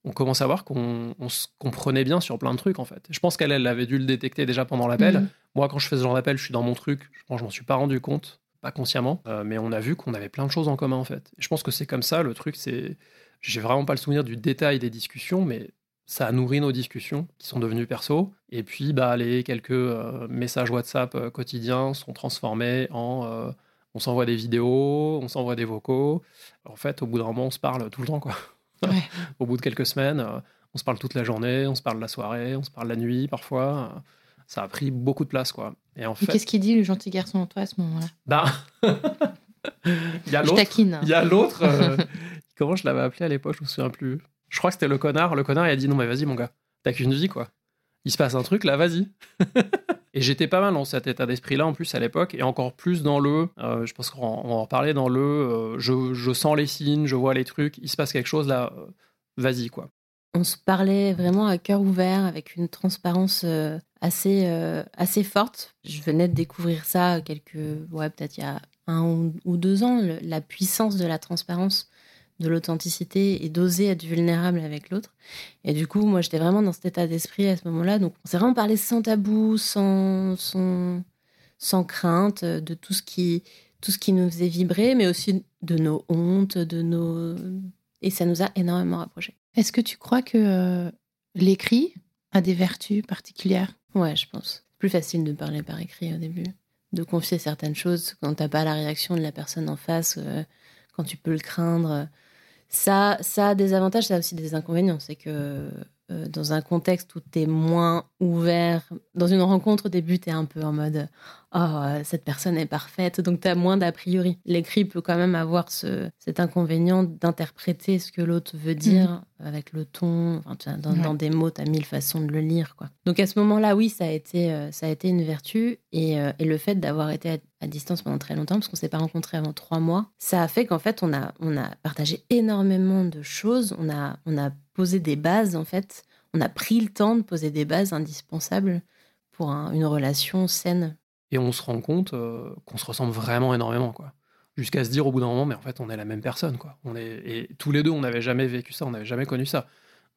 on commence à voir qu'on se comprenait bien sur plein de trucs, en fait. Je pense qu'elle, elle avait dû le détecter déjà pendant l'appel. Mhm. Moi, quand je fais ce genre d'appel, je suis dans mon truc. Je pense je m'en suis pas rendu compte, pas consciemment, euh, mais on a vu qu'on avait plein de choses en commun, en fait. Et je pense que c'est comme ça, le truc, c'est j'ai vraiment pas le souvenir du détail des discussions, mais ça a nourri nos discussions qui sont devenues perso. Et puis, bah, les quelques euh, messages WhatsApp euh, quotidiens sont transformés en euh, on s'envoie des vidéos, on s'envoie des vocaux. En fait, au bout d'un moment, on se parle tout le temps, quoi. au bout de quelques semaines, on se parle toute la journée, on se parle la soirée, on se parle la nuit parfois. Ça a pris beaucoup de place, quoi. Et en fait... qu'est-ce qu'il dit, le gentil garçon en toi à ce moment-là? Bah. il y a l'autre. Il y a l'autre Comment je l'avais appelé à l'époque Je me souviens plus. Je crois que c'était le connard. Le connard, il a dit non, mais vas-y, mon gars, t'as qu'une vie, quoi. Il se passe un truc, là, vas-y. et j'étais pas mal dans cet état d'esprit-là, en plus, à l'époque, et encore plus dans le. Euh, je pense qu'on va en reparler dans le. Euh, je, sens les signes, je vois les trucs, il se passe quelque chose, là, euh, vas-y, quoi. On se parlait vraiment à cœur ouvert, avec une transparence assez, assez forte. Je venais de découvrir ça quelques. Ouais, peut-être il y a un ou deux ans, la puissance de la transparence de l'authenticité et d'oser être vulnérable avec l'autre. Et du coup, moi, j'étais vraiment dans cet état d'esprit à ce moment-là. Donc, on s'est vraiment parlé sans tabou, sans, sans, sans crainte de tout ce, qui, tout ce qui nous faisait vibrer, mais aussi de nos hontes, de nos... Et ça nous a énormément rapprochés. Est-ce que tu crois que euh, l'écrit a des vertus particulières? Ouais, je pense. Plus facile de parler par écrit au début, de confier certaines choses quand t'as pas la réaction de la personne en face, euh, quand tu peux le craindre ça, ça a des avantages, ça a aussi des inconvénients. C'est que euh, dans un contexte où tu es moins ouvert, dans une rencontre au tu es un peu en mode Oh, euh, cette personne est parfaite, donc tu as moins d'a priori. L'écrit peut quand même avoir ce, cet inconvénient d'interpréter ce que l'autre veut dire mhm. avec le ton. dans, des mots, tu as mille façons de le lire. Quoi. Donc à ce moment-là, oui, ça a été, euh, ça a été une vertu. Et, et le fait d'avoir été à, distance pendant très longtemps, parce qu'on s'est pas rencontrés avant trois mois, ça a fait qu'en fait, on a, on a partagé énormément de choses. On a, on a poser des bases, en fait. On a pris le temps de poser des bases indispensables pour une relation saine. Et on se rend compte euh, qu'on se ressemble vraiment énormément, quoi. Jusqu'à se dire au bout d'un moment, mais en fait, on est la même personne, quoi. On est... Et tous les deux, on n'avait jamais vécu ça, on n'avait jamais connu ça.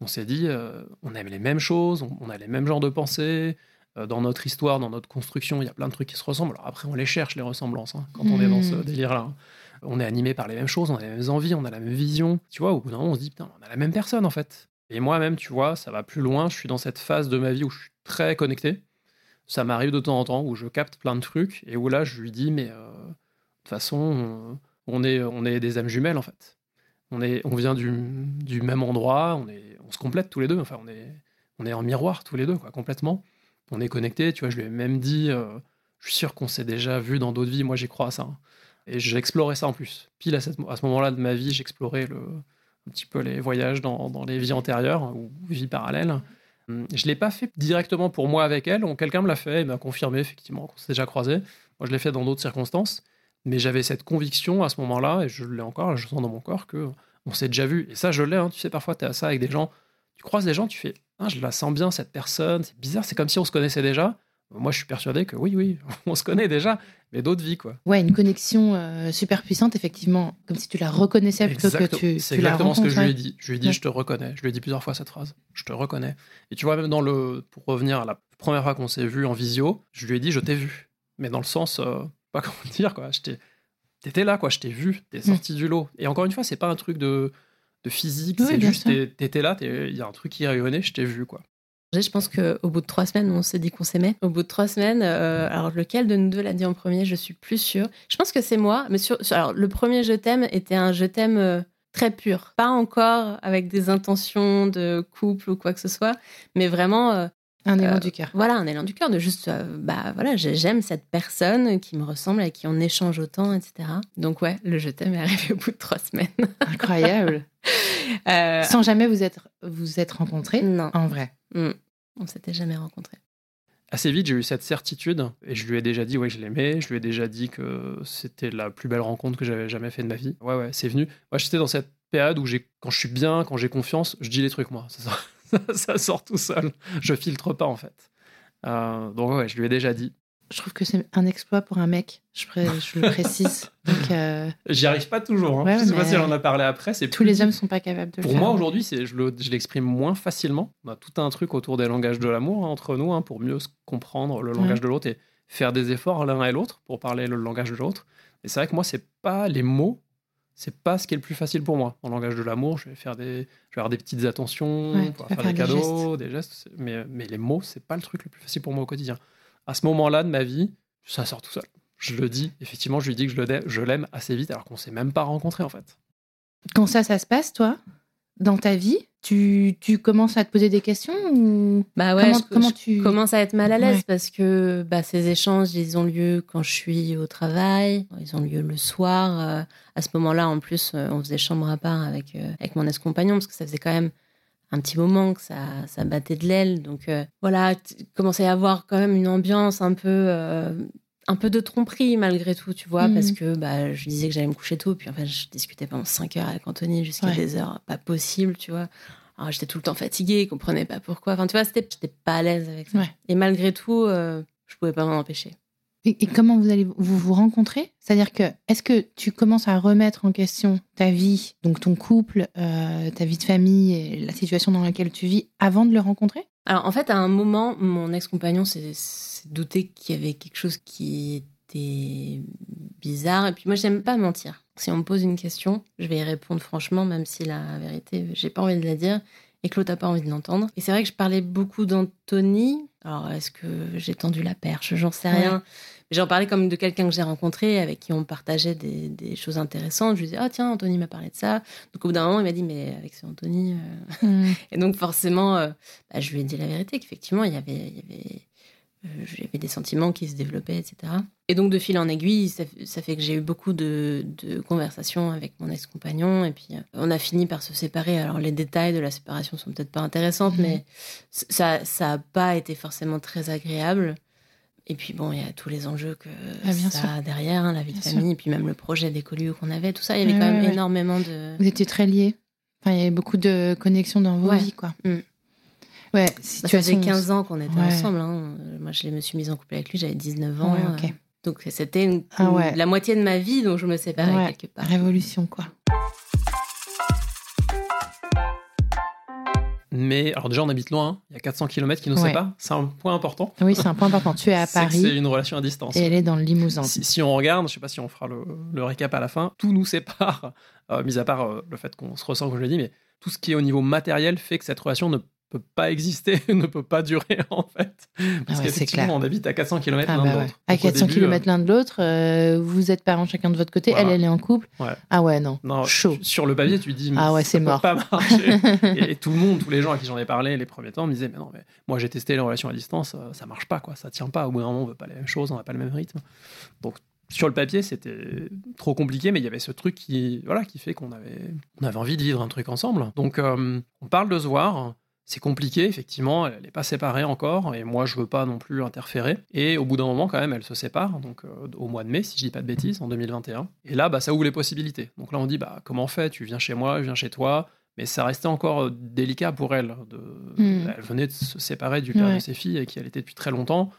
on s'est dit, euh, on aime les mêmes choses, on, a les mêmes genres de pensées. Euh, dans notre histoire, dans notre construction, il y a plein de trucs qui se ressemblent. Alors après, on les cherche, les ressemblances, hein, quand on est dans ce mmh. délire-là. On est animé par les mêmes choses, on a les mêmes envies, on a la même vision. Tu vois, au bout d'un moment, on se dit, putain, on a la même personne, en fait. Et moi-même, tu vois, ça va plus loin. Je suis dans cette phase de ma vie où je suis très connecté. Ça m'arrive de temps en temps où je capte plein de trucs et où là, je lui dis, mais euh, de toute façon, on est, on est des âmes jumelles, en fait. On, est, on vient du, du même endroit, on est, on se complète tous les deux. Enfin, on est, on est en miroir tous les deux, quoi, complètement. On est connectés. Tu vois, je lui ai même dit, euh, je suis sûr qu'on s'est déjà vu dans d'autres vies. Moi, j'y crois à ça. Hein. Et j'explorais ça en plus. Pile à, cette, à ce moment-là de ma vie, j'explorais le, un petit peu les voyages dans, dans, les vies antérieures ou vies parallèles. Hum, je l'ai pas fait directement pour moi avec elle. Quelqu'un me l'a fait et m'a confirmé effectivement qu'on s'est déjà croisé. Moi, je l'ai fait dans d'autres circonstances. Mais j'avais cette conviction à ce moment-là, et je l'ai encore, je sens dans mon corps que on s'est déjà vu. Et ça, je l'ai. Hein. Tu sais, parfois, tu à ça avec des gens. Tu croises des gens, tu fais ah, Je la sens bien, cette personne. C'est bizarre. C'est comme si on se connaissait déjà. Moi, je suis persuadé que oui, oui, on se connaît déjà, mais d'autres vies, quoi. Ouais, une connexion euh, super puissante, effectivement, comme si tu la reconnaissais plutôt que tu. C'est exactement ce que je lui ai dit. Je lui ai dit, je te reconnais. Je lui ai dit plusieurs fois cette phrase. Je te reconnais. Et tu vois, même dans le. Pour revenir à la première fois qu'on s'est vu en visio, je lui ai dit, je t'ai vu. Mais dans le sens. Euh, pas comment dire, quoi. T'étais là, quoi. Je t'ai vu. T'es sorti du lot. Et encore une fois, c'est pas un truc de de physique. c'est juste, t'étais là, il y a un truc qui rayonnait, je t'ai vu, quoi. Je pense qu'au bout de trois semaines, on s'est dit qu'on s'aimait. Au bout de trois semaines, euh, alors lequel de nous deux l'a dit en premier, je suis plus sûre. Je pense que c'est moi. Mais alors, le premier je t'aime était un je t'aime euh, très pur. Pas encore avec des intentions de couple ou quoi que ce soit, mais vraiment euh, un élan du cœur. Voilà, un élan du cœur de juste, bah voilà, j'aime cette personne qui me ressemble, avec qui on échange autant, etc. Donc ouais, le je t'aime est arrivé au bout de trois semaines. Incroyable. Sans jamais vous être vous être rencontrés Non. En vrai. Mm. On s'était jamais rencontrés. Assez vite, j'ai eu cette certitude et je lui ai déjà dit ouais, je l'aimais. Je lui ai déjà dit que c'était la plus belle rencontre que j'avais jamais fait de ma vie. Ouais, ouais, c'est venu. Moi, j'étais dans cette période où j'ai, quand je suis bien, quand j'ai confiance, je dis les trucs moi. Ça. ça sort tout seul. Je filtre pas en fait. Euh, donc ouais, je lui ai déjà dit. Je trouve que c'est un exploit pour un mec. Je, je le précise. Euh, J'y arrive pas toujours. Hein. je sais pas si on en a parlé après. C'est tous les hommes sont pas capables de pour le faire. Pour moi aujourd'hui, je l'exprime moins facilement. On a tout un truc autour des langages de l'amour hein, entre nous hein, pour mieux comprendre le langage de l'autre et faire des efforts l'un et l'autre pour parler le langage de l'autre. Et c'est vrai que moi, c'est pas les mots c'est pas ce qui est le plus facile pour moi. En langage de l'amour, je vais faire des, je vais avoir des petites attentions, faire, des cadeaux, des gestes, mais, mais les mots, c'est pas le truc le plus facile pour moi au quotidien. À ce moment-là de ma vie, ça sort tout seul. Je le dis, effectivement, je lui dis que je l'aime assez vite, alors qu'on s'est même pas rencontrés en fait. Quand ça, ça se passe, toi, dans ta vie, tu, tu, commences à te poser des questions ou bah ouais, comment, tu commences à être mal à l'aise parce que bah, ces échanges ils ont lieu quand je suis au travail, ils ont lieu le soir. Euh, à ce moment-là, en plus, euh, on faisait chambre à part avec euh, avec mon ex-compagnon parce que ça faisait quand même un petit moment que ça, ça battait de l'aile. Donc voilà, commençait à y avoir quand même une ambiance un peu un peu de tromperie malgré tout, tu vois, parce mhm. que bah, je disais que j'allais me coucher tôt, puis en fait, je discutais pendant 5 heures avec Anthony jusqu'à des heures pas possible, tu vois. Alors, j'étais tout le temps fatiguée, je comprenais pas pourquoi. Enfin, tu vois, j'étais pas à l'aise avec ça. Et malgré tout, euh, je pouvais pas m'en empêcher. Et, comment vous allez vous vous rencontrer? C'est-à-dire que est-ce que tu commences à remettre en question ta vie, donc ton couple, euh, ta vie de famille et la situation dans laquelle tu vis avant de le rencontrer? Alors en fait, à un moment, mon ex-compagnon s'est douté qu'il y avait quelque chose qui était bizarre. Et puis moi, j'aime pas mentir. Si on me pose une question, je vais y répondre franchement, même si la vérité, j'ai pas envie de la dire et que l'autre n'a pas envie de l'entendre. Et c'est vrai que je parlais beaucoup d'Anthony. Alors, est-ce que j'ai tendu la perche? J'en sais rien. J'en parlais comme de quelqu'un que j'ai rencontré, avec qui on partageait des, choses intéressantes. Je lui disais, ah tiens, Anthony m'a parlé de ça. Donc au bout d'un moment, il m'a dit, mais avec ce Anthony. Euh, mm. et donc forcément, euh, bah, je lui ai dit la vérité, qu'effectivement, il y avait, il y avait j'avais des sentiments qui se développaient, etc. Et donc, de fil en aiguille, ça, fait que j'ai eu beaucoup de, conversations avec mon ex-compagnon. Et puis, euh, on a fini par se séparer. Alors, les détails de la séparation sont peut-être pas intéressants, mhm. mais ça n'a pas été forcément très agréable. Et puis, bon, il y a tous les enjeux que ah, ça a derrière, hein, la vie de famille, et puis même le projet d'écolieu qu'on avait, tout ça. Il y avait quand même énormément de. Vous étiez très liés. Enfin, il y avait beaucoup de connexions dans vos vies, quoi. Mm. Ouais, ça faisait 15 ans qu'on était ensemble. Hein. Moi, je me suis mise en couple avec lui, j'avais 19 ans. Euh. Donc, c'était ah la moitié de ma vie dont je me séparais quelque part. Révolution, quoi. Mais alors déjà, on habite loin, il y a 400 km qui nous séparent, c'est un point important. Oui, c'est un point important. Tu es à Paris. C'est une relation à distance. Et elle est dans le Limousin. Si, on regarde, je sais pas si on fera le, récap à la fin, tout nous sépare, euh, mis à part euh, le fait qu'on se ressent, comme je l'ai dit, mais tout ce qui est au niveau matériel fait que cette relation ne peut pas exister, ne peut pas durer en fait. Parce ah qu'effectivement, on habite à 400 km ah l'un de bah l'autre. À 400 km l'un de l'autre, euh, vous êtes parents chacun de votre côté, elle, elle est en couple. Ah ouais, non. non Chaud. Sur le papier, tu dis, ah ouais, c'est mort. pas marcher. et, tout le monde, tous les gens à qui j'en ai parlé les premiers temps me disaient, mais non, mais moi j'ai testé les relations à distance, euh, ça marche pas, quoi, ça tient pas. Au bout d'un moment, on veut pas les mêmes choses, on n'a pas le même rythme. Donc sur le papier, c'était trop compliqué, mais il y avait ce truc qui, voilà, qui fait qu'on avait, on avait envie de vivre un truc ensemble. Donc, euh, on parle de se voir. C'est compliqué, effectivement, elle n'est pas séparée encore, et moi je veux pas non plus interférer. Et au bout d'un moment, quand même, elle se sépare, donc euh, au mois de mai, si je dis pas de bêtises, en 2021. Et là, bah, ça ouvre les possibilités. Donc là, on dit, bah, comment on fait? Tu viens chez moi, je viens chez toi. Mais ça restait encore euh, délicat pour elle. De... Hmm. Elle venait de se séparer du père de ses filles, et qui elle était depuis très longtemps.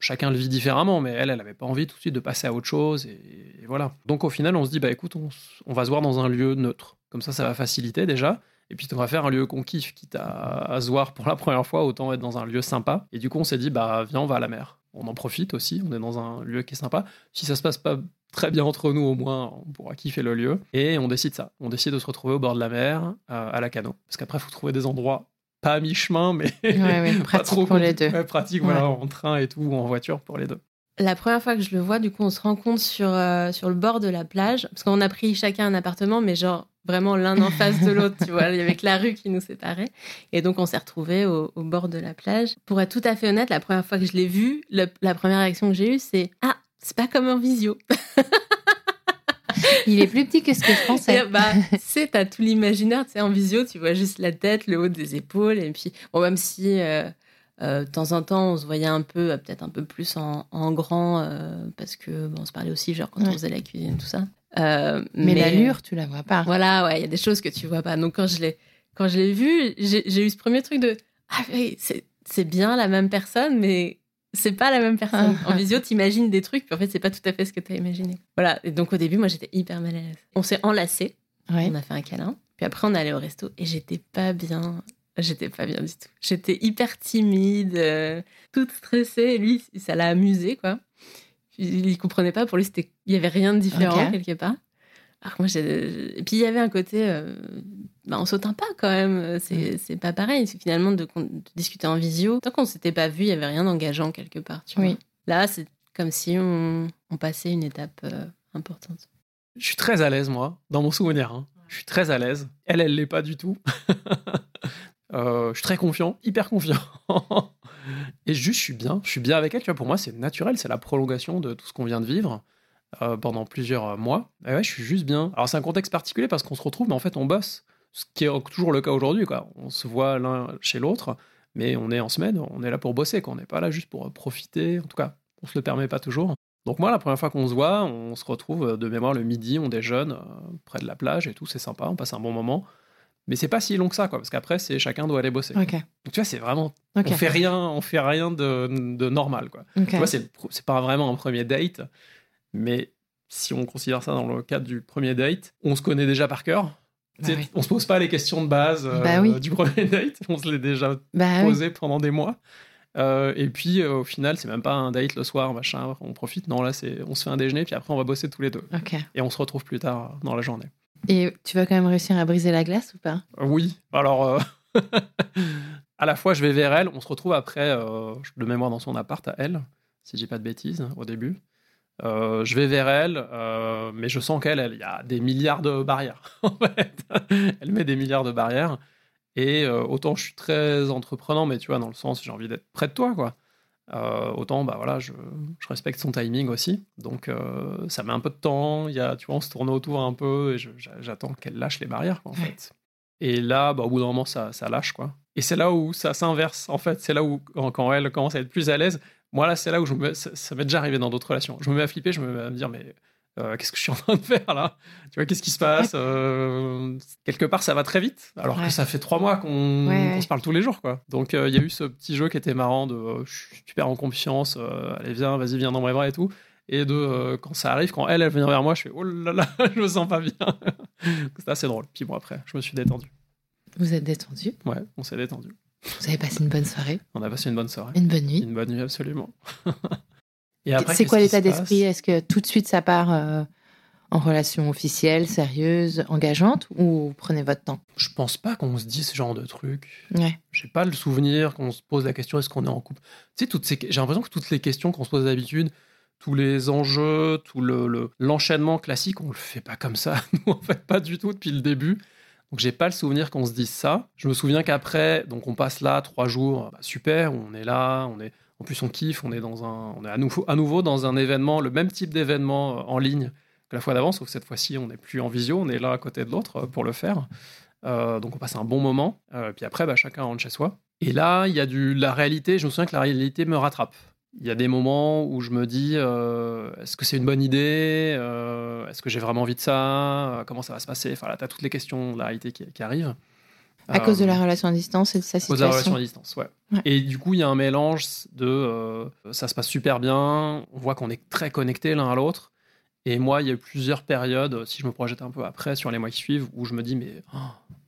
Chacun le vit différemment, mais elle, elle n'avait pas envie tout de suite de passer à autre chose. Et, voilà. Donc au final, on se dit, bah écoute, on, on va se voir dans un lieu neutre. Comme ça, ça va faciliter déjà. Et puis, on va faire un lieu qu'on kiffe, quitte à, se voir pour la première fois, autant être dans un lieu sympa. Et du coup, on s'est dit, bah, viens, on va à la mer. On en profite aussi, on est dans un lieu qui est sympa. Si ça se passe pas très bien entre nous, au moins, on pourra kiffer le lieu. Et on décide ça. On décide de se retrouver au bord de la mer, euh, à la canot. Parce qu'après, il faut trouver des endroits pas à mi-chemin, mais pratique pas trop pour les deux. pratique, voilà, en train et tout, ou en voiture pour les deux. La première fois que je le vois, du coup, on se rencontre sur, euh, sur le bord de la plage. Parce qu'on a pris chacun un appartement, mais genre vraiment l'un en face de l'autre, tu vois. Il y avait que la rue qui nous séparait. Et donc, on s'est retrouvés au, bord de la plage. Pour être tout à fait honnête, la première fois que je l'ai vu, la première réaction que j'ai eue, c'est Ah, c'est pas comme en visio. Il est plus petit que ce que je pensais. bah, tu sais, t'as tout l'imaginaire, tu sais, en visio, tu vois juste la tête, le haut des épaules, et puis, bon, même si euh, de temps en temps, on se voyait un peu, euh, peut-être un peu plus en, grand, parce que, bon, on se parlait aussi, genre, quand on faisait la cuisine, tout ça. Euh, mais, l'allure, tu la vois pas. Voilà, ouais, il y a des choses que tu vois pas. Donc quand je l'ai, quand je l'ai vu, j'ai eu ce premier truc de ah oui, c'est bien la même personne, mais c'est pas la même personne. en visio, t'imagines des trucs, puis en fait, c'est pas tout à fait ce que t'as imaginé. Voilà. Et donc au début, moi, j'étais hyper mal à l'aise. On s'est enlacés. On a fait un câlin. Puis après, on est allé au resto et j'étais pas bien. J'étais pas bien du tout. J'étais hyper timide, euh, toute stressée. Et lui, ça l'a amusé, quoi il comprenait pas. Pour lui, c'était, il y avait rien de différent quelque part. Alors moi, et puis il y avait un côté, euh... bah, on saute un pas quand même. C'est, mm. c'est pas pareil. C'est finalement de, discuter en visio. Tant qu'on s'était pas vu, il y avait rien d'engageant quelque part. Tu oui. Là, c'est comme si on, on passait une étape euh, importante. Je suis très à l'aise moi, dans mon souvenir. Hein. Je suis très à l'aise. Elle, elle l'est pas du tout. Euh, je suis très confiant, hyper confiant. et juste, je suis bien. Je suis bien avec elle. Tu vois, pour moi, c'est naturel. C'est la prolongation de tout ce qu'on vient de vivre euh, pendant plusieurs mois. Et je suis juste bien. Alors, c'est un contexte particulier parce qu'on se retrouve, mais en fait, on bosse. Ce qui est toujours le cas aujourd'hui. On se voit l'un chez l'autre, mais on est en semaine. On est là pour bosser. On n'est pas là juste pour profiter. En tout cas, on se le permet pas toujours. Donc moi, la première fois qu'on se voit, on se retrouve de mémoire le midi, on déjeune euh, près de la plage et tout, c'est sympa, on passe un bon moment. Mais c'est pas si long que ça, quoi, parce qu'après, c'est chacun doit aller bosser. Donc tu vois, c'est vraiment, on fait rien, on fait rien de, de normal, quoi. Tu vois, c'est, c'est pas vraiment un premier date, mais si on considère ça dans le cadre du premier date, on se connaît déjà par cœur. Bah On se pose pas les questions de base bah euh, du premier date, on se l'est déjà bah posé pendant des mois. Euh, et puis euh, au final, c'est même pas un date le soir, machin, on profite. Non, là, c'est on se fait un déjeuner, puis après on va bosser tous les deux. Et on se retrouve plus tard dans la journée. Et tu vas quand même réussir à briser la glace ou pas? Oui. Alors, euh, à la fois, je vais vers elle. On se retrouve après, euh, de mémoire dans son appart à elle, si j'ai pas de bêtises, au début. Euh, je vais vers elle, mais je sens qu'elle, il y a des milliards de barrières. en fait, elle met des milliards de barrières. Et autant je suis très entreprenant, mais tu vois, dans le sens, j'ai envie d'être près de toi, quoi. Euh, autant bah voilà je, je, respecte son timing aussi. Donc euh, ça met un peu de temps. Il y a tu vois on se tourne autour un peu et j'attends qu'elle lâche les barrières en fait. Et là bah, au bout d'un moment ça, ça lâche quoi. Et c'est là où ça s'inverse en fait. C'est là où quand, elle commence à être plus à l'aise moi là c'est là où je me, ça, ça m'est déjà arrivé dans d'autres relations. Je me mets à flipper je me mets à me dire mais euh, qu'est-ce que je suis en train de faire là? Tu vois, qu'est-ce qui se passe? Euh, Quelque part, ça va très vite, alors que ça fait trois mois qu'on se parle tous les jours, quoi. Donc, euh, il y a eu ce petit jeu qui était marrant de je suis super en confiance, allez, viens, vas-y, viens dans mes bras et tout. Et de quand ça arrive, quand elle, elle vient vers moi, je fais oh là là, je me sens pas bien. C'était assez drôle. Puis bon, après, je me suis détendu. Vous êtes détendu? Ouais, on s'est détendu. Vous avez passé une bonne soirée? On a passé une bonne soirée. Une bonne nuit? Une bonne nuit, absolument. C'est quoi l'état d'esprit? Est-ce que tout de suite ça part euh, en relation officielle, sérieuse, engageante ou prenez votre temps? Je pense pas qu'on se dise ce genre de truc. Ouais. J'ai pas le souvenir qu'on se pose la question est-ce qu'on est en couple? Tu sais, toutes ces... j'ai l'impression que toutes les questions qu'on se pose d'habitude, tous les enjeux, tout le, l'enchaînement classique, on le fait pas comme ça. Nous, en fait, pas du tout depuis le début. Donc, j'ai pas le souvenir qu'on se dise ça. Je me souviens qu'après, donc on passe là trois jours, bah, super, on est là, on est en plus, on kiffe, on est, à, nouveau, dans un événement, le même type d'événement euh, en ligne que la fois d'avant, sauf que cette fois-ci, on n'est plus en visio, on est là à côté de l'autre euh, pour le faire. Euh, donc, on passe un bon moment. puis après, bah, chacun rentre chez soi. Et là, il y a du, la réalité, je me souviens que la réalité me rattrape. Il y a des moments où je me dis est-ce que c'est une bonne idée Est-ce que j'ai vraiment envie de ça Comment ça va se passer Enfin, là, tu as toutes les questions de la réalité qui arrivent. À cause de la euh, relation à distance et de sa situation. À cause de la relation à distance, ouais. Et du coup, il y a un mélange de euh, ça se passe super bien, on voit qu'on est très connectés l'un à l'autre. Et moi, il y a eu plusieurs périodes, si je me projette un peu après, sur les mois qui suivent, où je me dis, mais, oh,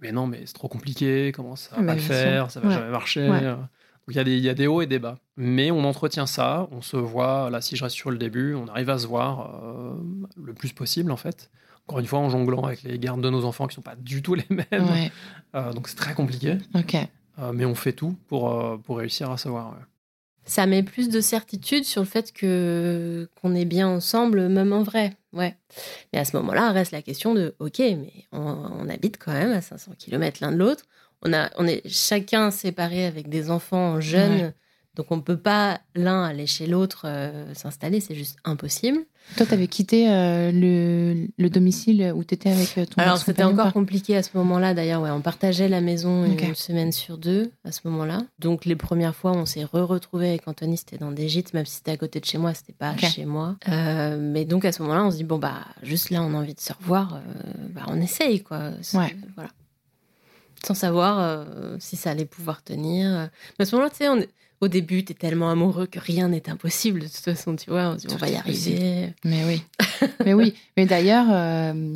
mais non, mais c'est trop compliqué, comment ça va ah, le faire, ça va jamais marcher. Donc il y, a des, il y a des hauts et des bas. Mais on entretient ça, on se voit, là, si je reste sur le début, on arrive à se voir euh, le plus possible, en fait encore une fois, en jonglant avec les gardes de nos enfants qui ne sont pas du tout les mêmes. Euh, donc c'est très compliqué. Ok. Euh, mais on fait tout pour, euh, pour réussir à savoir. Ça met plus de certitude sur le fait que qu'on est bien ensemble, même en vrai. Ouais. Mais à ce moment-là, reste la question de OK, mais on, habite quand même à 500 km l'un de l'autre. On, a, on est chacun séparé avec des enfants jeunes. Donc on ne peut pas l'un aller chez l'autre euh, s'installer, c'est juste impossible. Toi, tu avais quitté euh, le, domicile où tu étais avec euh, ton Alors c'était encore compliqué à ce moment-là d'ailleurs. Ouais, on partageait la maison une semaine sur deux à ce moment-là. Donc les premières fois, on s'est re-retrouvé avec Anthony, c'était dans des gîtes, même si c'était à côté de chez moi, c'était pas chez moi. mais donc à ce moment-là, on se dit bon bah juste là, on a envie de se revoir, bah, on essaye quoi. Ouais. Voilà. Sans savoir si ça allait pouvoir tenir. Mais à ce moment-là, tu sais, on est au début, tu es tellement amoureux que rien n'est impossible. De toute façon, tu vois, on, va y arriver. Mais oui. Mais oui. Mais d'ailleurs, euh,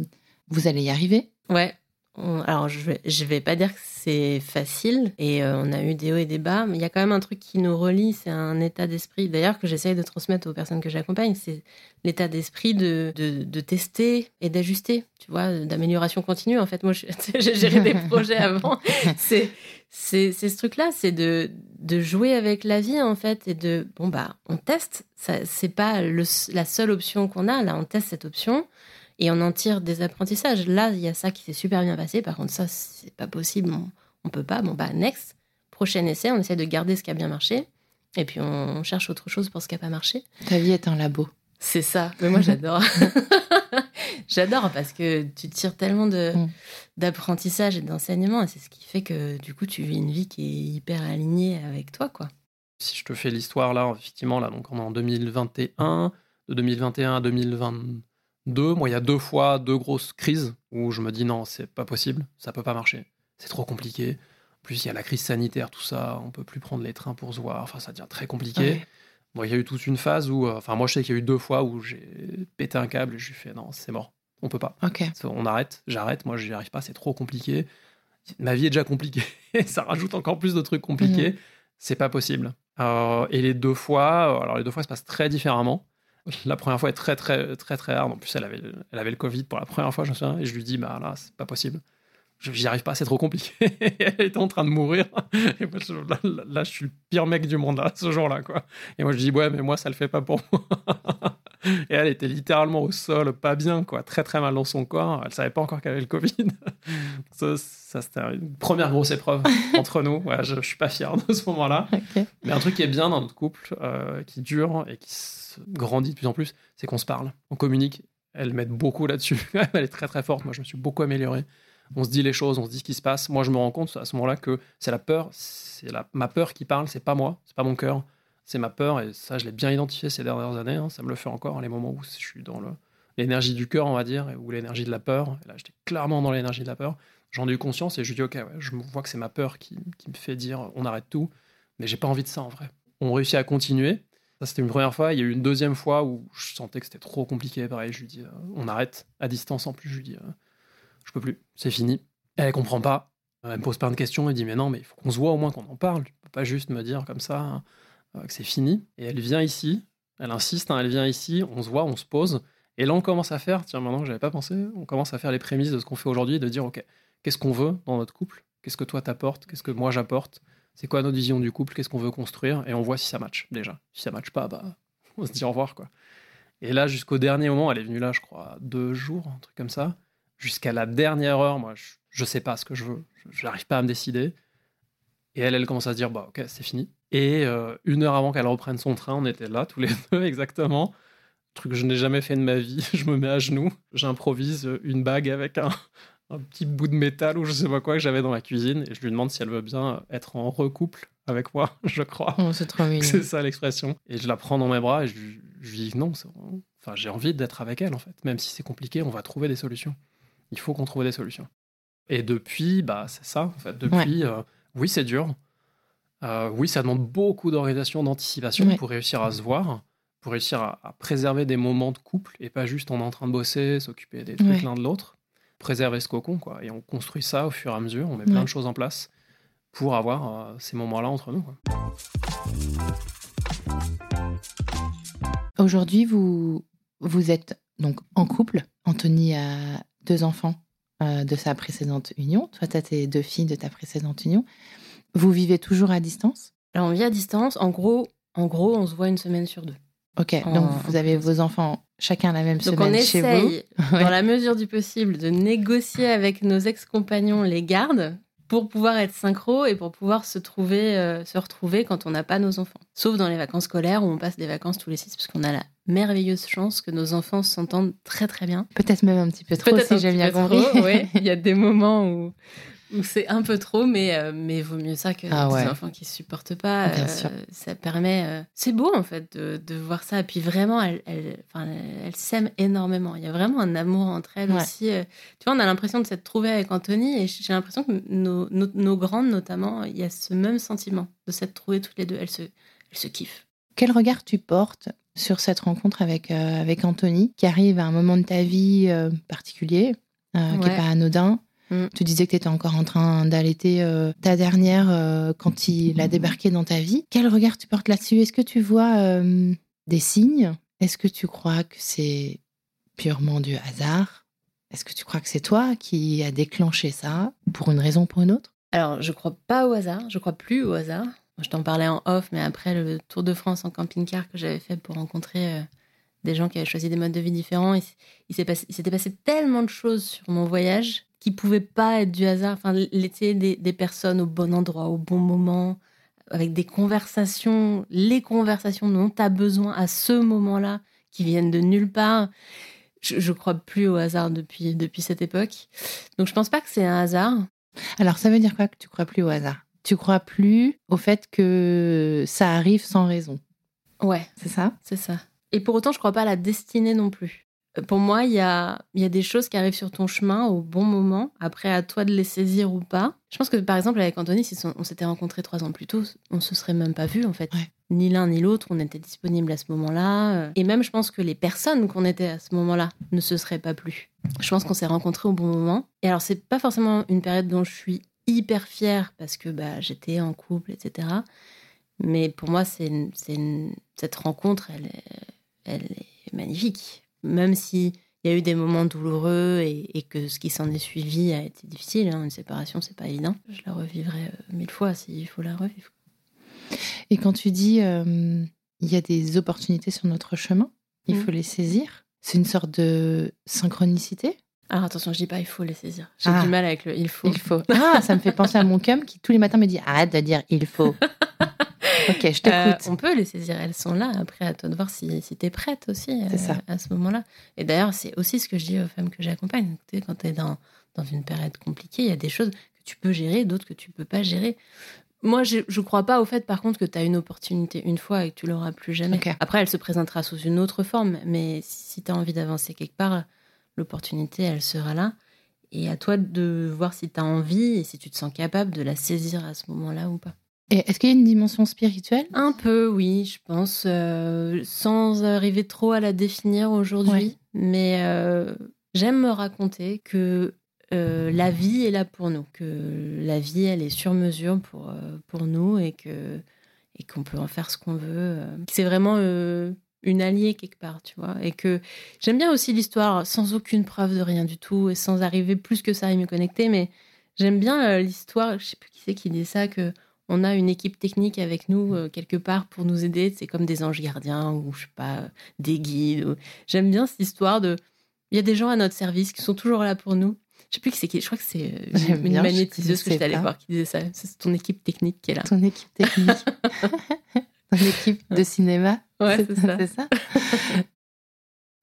vous allez y arriver. Ouais. Alors, je vais, je vais pas dire que c'est facile et euh, on a eu des hauts et des bas, mais il y a quand même un truc qui nous relie, c'est un état d'esprit, d'ailleurs, que j'essaye de transmettre aux personnes que j'accompagne, c'est l'état d'esprit de, de, tester et d'ajuster, tu vois, d'amélioration continue. En fait, moi, j'ai géré des projets avant. C'est ce truc-là, c'est de, de jouer avec la vie, en fait, et de, bon, bah, on teste. C'est pas la seule option qu'on a, là, on teste cette option et on en tire des apprentissages. Là, il y a ça qui s'est super bien passé. Par contre, ça, c'est pas possible. On, on, peut pas. Bon, bah, next. Prochain essai, on essaie de garder ce qui a bien marché. Et puis, on cherche autre chose pour ce qui n'a pas marché. Ta vie est un labo. C'est ça. Mais moi, j'adore. j'adore parce que tu tires tellement de, mm. d'apprentissage et d'enseignement. Et c'est ce qui fait que, du coup, tu vis une vie qui est hyper alignée avec toi, quoi. Si je te fais l'histoire là, effectivement, là, donc on est en 2021, de 2021 à 2022 deux, moi, il y a deux fois deux grosses crises où je me dis non, c'est pas possible, ça peut pas marcher, c'est trop compliqué. En plus, il y a la crise sanitaire, tout ça, on peut plus prendre les trains pour se voir, enfin, ça devient très compliqué. Bon, il y a eu toute une phase où, euh, enfin, moi, je sais qu'il y a eu deux fois où j'ai pété un câble et je lui fait non, c'est mort, on peut pas. On arrête, j'arrête, moi, j'y arrive pas, c'est trop compliqué. Ma vie est déjà compliquée, ça rajoute encore plus de trucs compliqués, mhm. c'est pas possible. Euh, et les deux fois, alors les deux fois se passent très différemment. La première fois est très, très, très, très hard. En plus, elle avait, elle avait le Covid pour la première fois, je me souviens. Et je lui dis, bah là, c'est pas possible. J'y arrive pas, c'est trop compliqué. elle était en train de mourir. Et moi, là, je suis le pire mec du monde, là, ce jour-là, quoi. Et moi, je dis, ouais, mais moi, ça le fait pas pour moi. Et elle était littéralement au sol, pas bien, quoi. Très, très mal dans son corps. Elle savait pas encore qu'elle avait le Covid. ça, c'était une première grosse épreuve entre nous. Ouais, je, je suis pas fier de ce moment-là. Mais un truc qui est bien dans notre couple, euh, qui dure et qui grandit de plus en plus, c'est qu'on se parle, on communique. Elle m'aide beaucoup là-dessus. Elle est très très forte. Moi, je me suis beaucoup amélioré. On se dit les choses, on se dit ce qui se passe. Moi, je me rends compte à ce moment-là que c'est la peur, c'est la, ma peur qui parle, c'est pas moi, c'est pas mon cœur, c'est ma peur. Et ça, je l'ai bien identifié ces dernières années. Hein. Ça me le fait encore, les moments où je suis dans l'énergie du cœur, on va dire, ou l'énergie de la peur. Là, j'étais clairement dans l'énergie de la peur. J'en ai eu conscience et je dis, ok, je vois que c'est ma peur qui, qui, me fait dire, on arrête tout. Mais j'ai pas envie de ça en vrai. On réussit à continuer. Ça, c'était une première fois. Il y a eu une deuxième fois où je sentais que c'était trop compliqué. Pareil, je lui dis, euh, on arrête à distance en plus. Je lui dis, euh, je peux plus, c'est fini. Elle, comprend pas. Elle me pose plein de questions, elle dit mais non, mais il faut qu'on se voit au moins qu'on en parle. Tu peux pas juste me dire comme ça euh, que c'est fini. Et elle vient ici, elle insiste, hein, elle vient ici, on se voit, on se pose. Et là, on commence à faire, tiens, maintenant que j'avais pas pensé, on commence à faire les prémices de ce qu'on fait aujourd'hui, de dire, ok, qu'est-ce qu'on veut dans notre couple? Qu'est-ce que toi t'apportes? Qu'est-ce que moi j'apporte? C'est quoi notre vision du couple? Qu'est-ce qu'on veut construire? Et on voit si ça match déjà. Si ça match pas, bah, on se dit au revoir, quoi. Et là, jusqu'au dernier moment, elle est venue là, je crois, deux jours, un truc comme ça. Jusqu'à la dernière heure, moi, je, je sais pas ce que je veux. Je n'arrive pas à me décider. Et elle, elle commence à se dire, bah, ok, c'est fini. Et euh, une heure avant qu'elle reprenne son train, on était là, tous les deux, exactement. Truc que je n'ai jamais fait de ma vie. Je me mets à genoux, j'improvise une bague avec un, un, petit bout de métal ou je sais pas quoi que j'avais dans la cuisine. Et je lui demande si elle veut bien être en recouple avec moi, je crois. Oh, c'est trop mignon. C'est ça l'expression. Et je la prends dans mes bras et je, je lui dis non, enfin, j'ai envie d'être avec elle en fait. Même si c'est compliqué, on va trouver des solutions. Il faut qu'on trouve des solutions. Et depuis, bah, c'est ça en fait. Depuis, euh, oui, c'est dur. Euh, oui, ça demande beaucoup d'organisation, d'anticipation pour réussir à se voir, pour réussir à, préserver des moments de couple et pas juste on est en train de bosser, s'occuper des trucs l'un de l'autre. Préserver ce cocon, quoi. Et on construit ça au fur et à mesure, on met plein de choses en place pour avoir euh, ces moments-là entre nous. Aujourd'hui, vous, vous êtes donc en couple. Anthony a deux enfants euh, de sa précédente union. Toi, tu as tes deux filles de ta précédente union. Vous vivez toujours à distance? Alors, on vit à distance. En gros, en gros, on se voit une semaine sur deux. Ok, donc vous avez vos enfants chacun la même semaine chez vous. on essaye, dans la mesure du possible, de négocier avec nos ex-compagnons les gardes pour pouvoir être synchro et pour pouvoir se trouver, euh, se retrouver quand on n'a pas nos enfants. Sauf dans les vacances scolaires où on passe des vacances tous les six, parce qu'on a la merveilleuse chance que nos enfants s'entendent très très bien. Peut-être même un petit peu trop, si j'ai bien compris. Il y a des moments où c'est un peu trop, mais, euh, mais vaut mieux ça que ah des enfants qui supportent pas. Bien euh, sûr. Ça permet. Euh, c'est beau, en fait, de, de, voir ça. Et puis vraiment, elles elle, elle, s'aiment énormément. Il y a vraiment un amour entre elles aussi. Tu vois, on a l'impression de s'être trouvées avec Anthony et j'ai l'impression que nos, nos, grandes, notamment, il y a ce même sentiment de s'être trouvées toutes les deux. Elles se, elles se kiffent. Quel regard tu portes sur cette rencontre avec, avec Anthony, qui arrive à un moment de ta vie particulier, qui n'est pas anodin Mm. Tu disais que tu étais encore en train d'allaiter euh, ta dernière euh, quand il a débarqué dans ta vie. Quel regard tu portes là-dessus? Est-ce que tu vois euh, des signes? Est-ce que tu crois que c'est purement du hasard? Est-ce que tu crois que c'est toi qui a déclenché ça pour une raison ou pour une autre? Alors, je crois pas au hasard. Je crois plus au hasard. Je t'en parlais en off, mais après le Tour de France en camping-car que j'avais fait pour rencontrer des gens qui avaient choisi des modes de vie différents, il, il s'était passé tellement de choses sur mon voyage qui pouvaient pas être du hasard. Enfin, l'été des, des, personnes au bon endroit, au bon moment, avec des conversations, les conversations dont tu as besoin à ce moment-là, qui viennent de nulle part. Je, je crois plus au hasard depuis, depuis cette époque. Donc, je pense pas que c'est un hasard. Alors, ça veut dire quoi que tu crois plus au hasard? Tu crois plus au fait que ça arrive sans raison? Ouais. C'est ça? C'est ça. Et pour autant, je crois pas à la destinée non plus. Pour moi, il y a, y a des choses qui arrivent sur ton chemin au bon moment. Après, à toi de les saisir ou pas. Je pense que, par exemple, avec Anthony, si on, s'était rencontrés trois ans plus tôt, on se serait même pas vu, en fait. Ni l'un ni l'autre, on était disponibles à ce moment-là. Et même, je pense que les personnes qu'on était à ce moment-là ne se seraient pas plus. Je pense qu'on s'est rencontrés au bon moment. Et alors, c'est pas forcément une période dont je suis hyper fière parce que bah, j'étais en couple, etc. Mais pour moi, c'est cette rencontre, elle elle est magnifique même s'il y a eu des moments douloureux et, que ce qui s'en est suivi a été difficile, hein, une séparation, c'est pas évident. Je la revivrai euh, mille fois s'il faut la revivre. Et quand tu dis euh, il y a des opportunités sur notre chemin, il mm. faut les saisir, c'est une sorte de synchronicité? Alors attention, je dis pas il faut les saisir. J'ai du ah. mal avec le il faut. Il faut. Ah, ça me fait penser à mon cum qui tous les matins me dit arrête de dire il faut. Ok, je t'écoute. Euh, on peut les saisir, elles sont là. Après, à toi de voir si, si tu es prête aussi euh, à ce moment-là. Et d'ailleurs, c'est aussi ce que je dis aux femmes que j'accompagne. Quand tu es dans, dans une période compliquée, il y a des choses que tu peux gérer, d'autres que tu peux pas gérer. Moi, je ne crois pas au fait, par contre, que tu as une opportunité une fois et que tu l'auras plus jamais. Après, elle se présentera sous une autre forme, mais si tu as envie d'avancer quelque part, l'opportunité, elle sera là. Et à toi de voir si tu as envie et si tu te sens capable de la saisir à ce moment-là ou pas. Et est-ce qu'il y a une dimension spirituelle? Un peu, oui, je pense, euh, sans arriver trop à la définir aujourd'hui. Mais euh, j'aime me raconter que la vie est là pour nous, que la vie, elle est sur mesure pour, pour nous et que et qu'on peut en faire ce qu'on veut. C'est vraiment une alliée quelque part, tu vois. Et que j'aime bien aussi l'histoire sans aucune preuve de rien du tout et sans arriver plus que ça à me connecter, mais j'aime bien l'histoire, je sais plus qui c'est qui dit ça, que on a une équipe technique avec nous euh, quelque part pour nous aider. C'est comme des anges gardiens ou je sais pas, des guides. J'aime bien cette histoire de. Il y a des gens à notre service qui sont toujours là pour nous. Je sais plus qui c'est qui. Je crois que c'est une magnétiseuse que j'étais allée voir qui disait ça. C'est ton équipe technique qui est là. Ton équipe technique. ton équipe de cinéma. Ouais, c'est ça. ça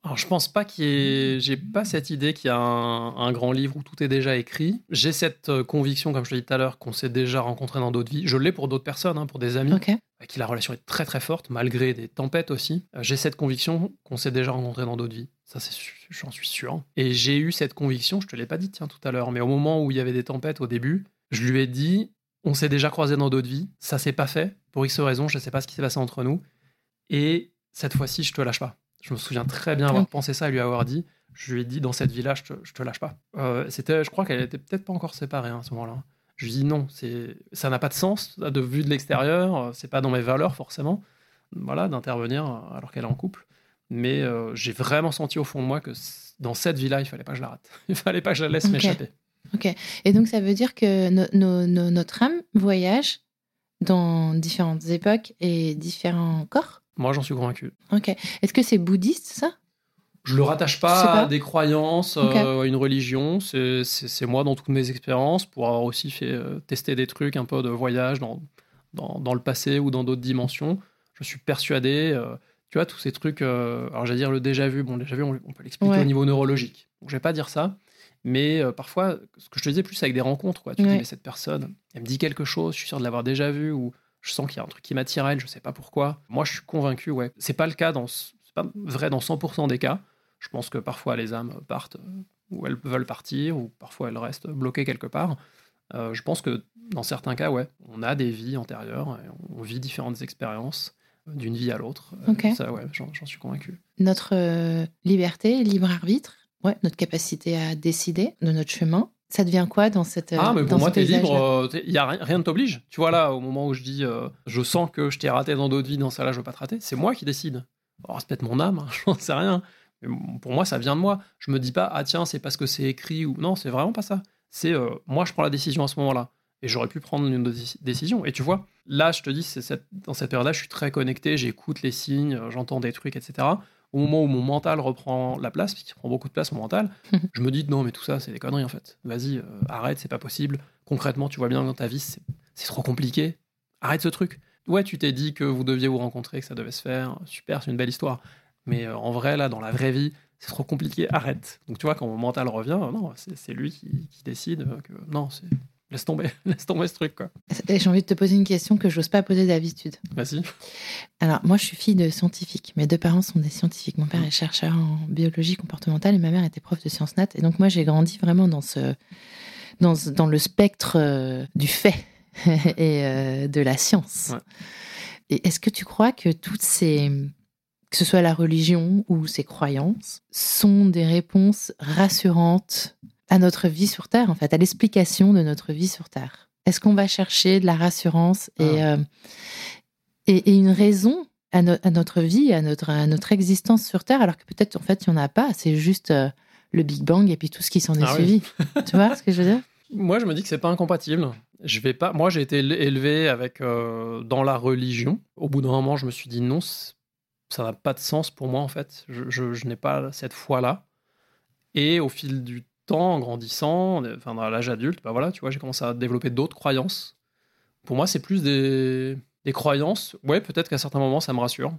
alors, je pense pas qu'il y ait. J'ai pas cette idée qu'il y a un, grand livre où tout est déjà écrit. J'ai cette euh, conviction, comme je l'ai dit tout à l'heure, qu'on s'est déjà rencontré dans d'autres vies. Je l'ai pour d'autres personnes, hein, pour des amis, avec qui la relation est très très forte, malgré des tempêtes aussi. Euh, j'ai cette conviction qu'on s'est déjà rencontré dans d'autres vies. Ça, c'est, j'en suis sûr. Et j'ai eu cette conviction, je te l'ai pas dit, tiens, tout à l'heure, mais au moment où il y avait des tempêtes au début, je lui ai dit on s'est déjà croisé dans d'autres vies. Ça s'est pas fait. Pour X raisons, je sais pas ce qui s'est passé entre nous. Et cette fois-ci, je te lâche pas. Je me souviens très bien avoir pensé ça et lui avoir dit. Je lui ai dit dans cette villa, je te, te lâche pas. Euh, c'était, je crois qu'elle était peut-être pas encore séparée hein, à ce moment-là. Je lui ai dit non, c'est, ça n'a pas de sens de vue de l'extérieur. Euh, c'est pas dans mes valeurs forcément, voilà, d'intervenir alors qu'elle est en couple. Mais euh, j'ai vraiment senti au fond de moi que dans cette villa, il fallait pas que je la rate. Il fallait pas que je la laisse m'échapper. Ok. Et donc ça veut dire que notre âme voyage dans différentes époques et différents corps? Moi, j'en suis convaincu. Ok. Est-ce que c'est bouddhiste, ça? Je le rattache pas, à des croyances, euh, à une religion. C'est moi dans toutes mes expériences, pour avoir aussi fait euh, tester des trucs un peu de voyage dans, dans, dans le passé ou dans d'autres dimensions. Je suis persuadé, euh, tu vois, tous ces trucs. alors, j'allais dire le déjà vu. Bon, le déjà vu, on, peut l'expliquer au niveau neurologique. Donc, je vais pas dire ça. Mais parfois, ce que je te disais plus avec des rencontres, quoi. Tu dis, mais cette personne, elle me dit quelque chose, je suis sûr de l'avoir déjà vu, ou je sens qu'il y a un truc qui m'attire à elle, je sais pas pourquoi. Moi, je suis convaincu, ouais. C'est pas le cas dans, c'est pas vrai dans 100% des cas. Je pense que parfois les âmes partent euh, ou elles veulent partir, ou parfois elles restent bloquées quelque part. Euh, je pense que dans certains cas, ouais, on a des vies antérieures, et on vit différentes expériences euh, d'une vie à l'autre. Ça, ouais, j'en, suis convaincu. Notre liberté, libre arbitre, ouais, notre capacité à décider de notre chemin, ça devient quoi dans cette Ah, mais pour moi, t'es libre, il euh, y a rien, ne t'oblige. Tu vois, là, au moment où je dis euh, je sens que je t'ai raté dans d'autres vies, dans ça là, je veux pas te rater, c'est moi qui décide. Alors, c'est peut-être mon âme, hein, je n'en sais rien. Mais pour moi, ça vient de moi. Je me dis pas, ah tiens, c'est parce que c'est écrit ou. Non, c'est vraiment pas ça. C'est euh, moi, je prends la décision à ce moment-là. Et j'aurais pu prendre une décision. Et tu vois, là, je te dis, c'est dans cette période-là, je suis très connecté, j'écoute les signes, j'entends des trucs, etc au moment où mon mental reprend la place, puisqu'il prend beaucoup de place mon mental, je me dis non, mais tout ça, c'est des conneries en fait. Vas-y, euh, arrête, c'est pas possible. Concrètement, tu vois bien dans ta vie, c'est trop compliqué. Arrête ce truc. Ouais, tu t'es dit que vous deviez vous rencontrer, que ça devait se faire. Super, c'est une belle histoire. Mais euh, en vrai, là, dans la vraie vie, c'est trop compliqué. Arrête. Donc tu vois, quand mon mental revient, non, c'est lui qui, qui décide que non, c'est Laisse tomber, laisse tomber ce truc, quoi. J'ai envie de te poser une question que je n'ose pas poser d'habitude. Vas-y. Alors, moi, je suis fille de scientifique. Mes deux parents sont des scientifiques. Mon père est chercheur en biologie comportementale et ma mère était prof de sciences nat. Et donc, moi, j'ai grandi vraiment dans, ce, dans, dans le spectre euh, du fait et euh, de la science. Et est-ce que tu crois que toutes ces, que ce soit la religion ou ces croyances, sont des réponses rassurantes à notre vie sur Terre, en fait, à l'explication de notre vie sur Terre Est-ce qu'on va chercher de la rassurance et, ah. euh, et, une raison à, notre vie, à notre, à notre existence sur Terre, alors que peut-être, en fait, il n'y en a pas, c'est juste euh, le Big Bang et puis tout ce qui s'en est ah suivi. tu vois ce que je veux dire? Moi, je me dis que c'est pas incompatible. Je vais pas. Moi, j'ai été élevé avec euh, dans la religion. Au bout d'un moment, je me suis dit non, ça n'a pas de sens pour moi en fait. Je, je, je n'ai pas cette foi-là. Et au fil du temps, en grandissant, enfin dans l'âge adulte, bah voilà, tu vois, j'ai commencé à développer d'autres croyances. Pour moi, c'est plus des, des croyances. Ouais, peut-être qu'à certains moments, ça me rassure.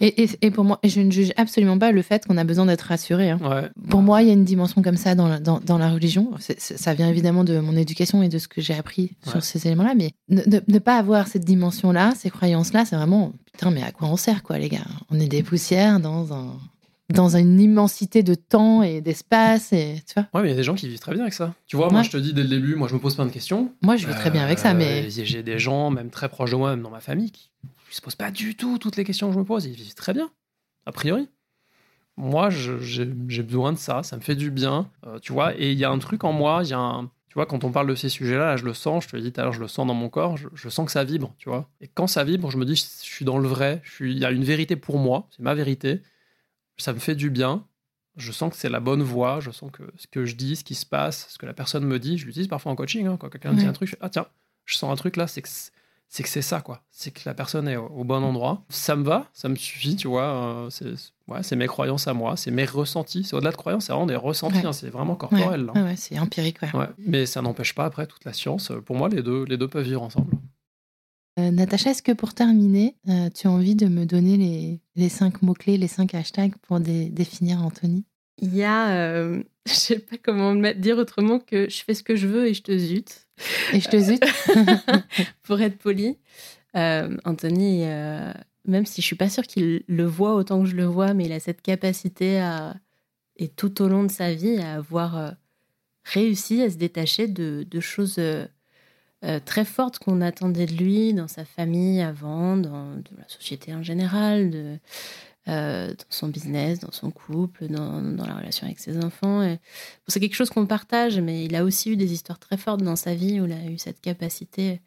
Et, et, pour moi, je ne juge absolument pas le fait qu'on a besoin d'être rassuré. Hein. Pour moi, il y a une dimension comme ça dans la, dans, dans la religion. ça vient évidemment de mon éducation et de ce que j'ai appris sur ces éléments-là. Mais ne, pas avoir cette dimension-là, ces croyances-là, c'est vraiment putain, mais à quoi on sert, quoi, les gars? On est des poussières dans un, dans une immensité de temps et d'espace et tu vois. Ouais, mais il y a des gens qui vivent très bien avec ça. Tu vois, moi je te dis dès le début, moi je me pose plein de questions. Moi je vis très bien avec ça, mais euh, j'ai des gens même très proches de moi, même dans ma famille, qui ne se posent pas du tout toutes les questions que je me pose. Ils vivent très bien, a priori. moi, j'ai besoin de ça, ça me fait du bien, euh, tu vois. Et il y a un truc en moi, il y a un, tu vois, quand on parle de ces sujets-là, je le sens, je te l'ai dit tout à l'heure, je le sens dans mon corps, je, sens que ça vibre, tu vois. Et quand ça vibre, je me dis, je, suis dans le vrai, il y a une vérité pour moi, c'est ma vérité, ça me fait du bien, je sens que c'est la bonne voie, je sens que ce que je dis, ce qui se passe, ce que la personne me dit, je l'utilise parfois en coaching, hein, quand quelqu'un me dit un truc, je fais, ah tiens, je sens un truc là, c'est que c'est que c'est ça, quoi. C'est que la personne est au, bon endroit. Ça me va, ça me suffit, tu vois. Euh, c'est ouais, mes croyances à moi, c'est mes ressentis. C'est au-delà de croyances, c'est vraiment des ressentis, hein, c'est vraiment corporel. Ouais, c'est empirique, ouais. Mais ça n'empêche pas, après, toute la science. Pour moi, les deux, les deux peuvent vivre ensemble. Euh, Natacha, est-ce que pour terminer, euh, tu as envie de me donner les, les cinq mots-clés, les cinq hashtags pour définir Anthony? Il y a, je sais pas comment dire autrement que je fais ce que je veux et je te zute. Et je te zute? pour être poli, euh, Anthony, euh, même si je suis pas sûre qu'il le voit autant que je le vois, mais il a cette capacité à, et tout au long de sa vie, à avoir euh, réussi à se détacher de, choses très fortes qu'on attendait de lui dans sa famille avant, dans la société en général, euh, dans son business, dans son couple, dans, la relation avec ses enfants. C'est quelque chose qu'on partage, mais il a aussi eu des histoires très fortes dans sa vie où il a eu cette capacité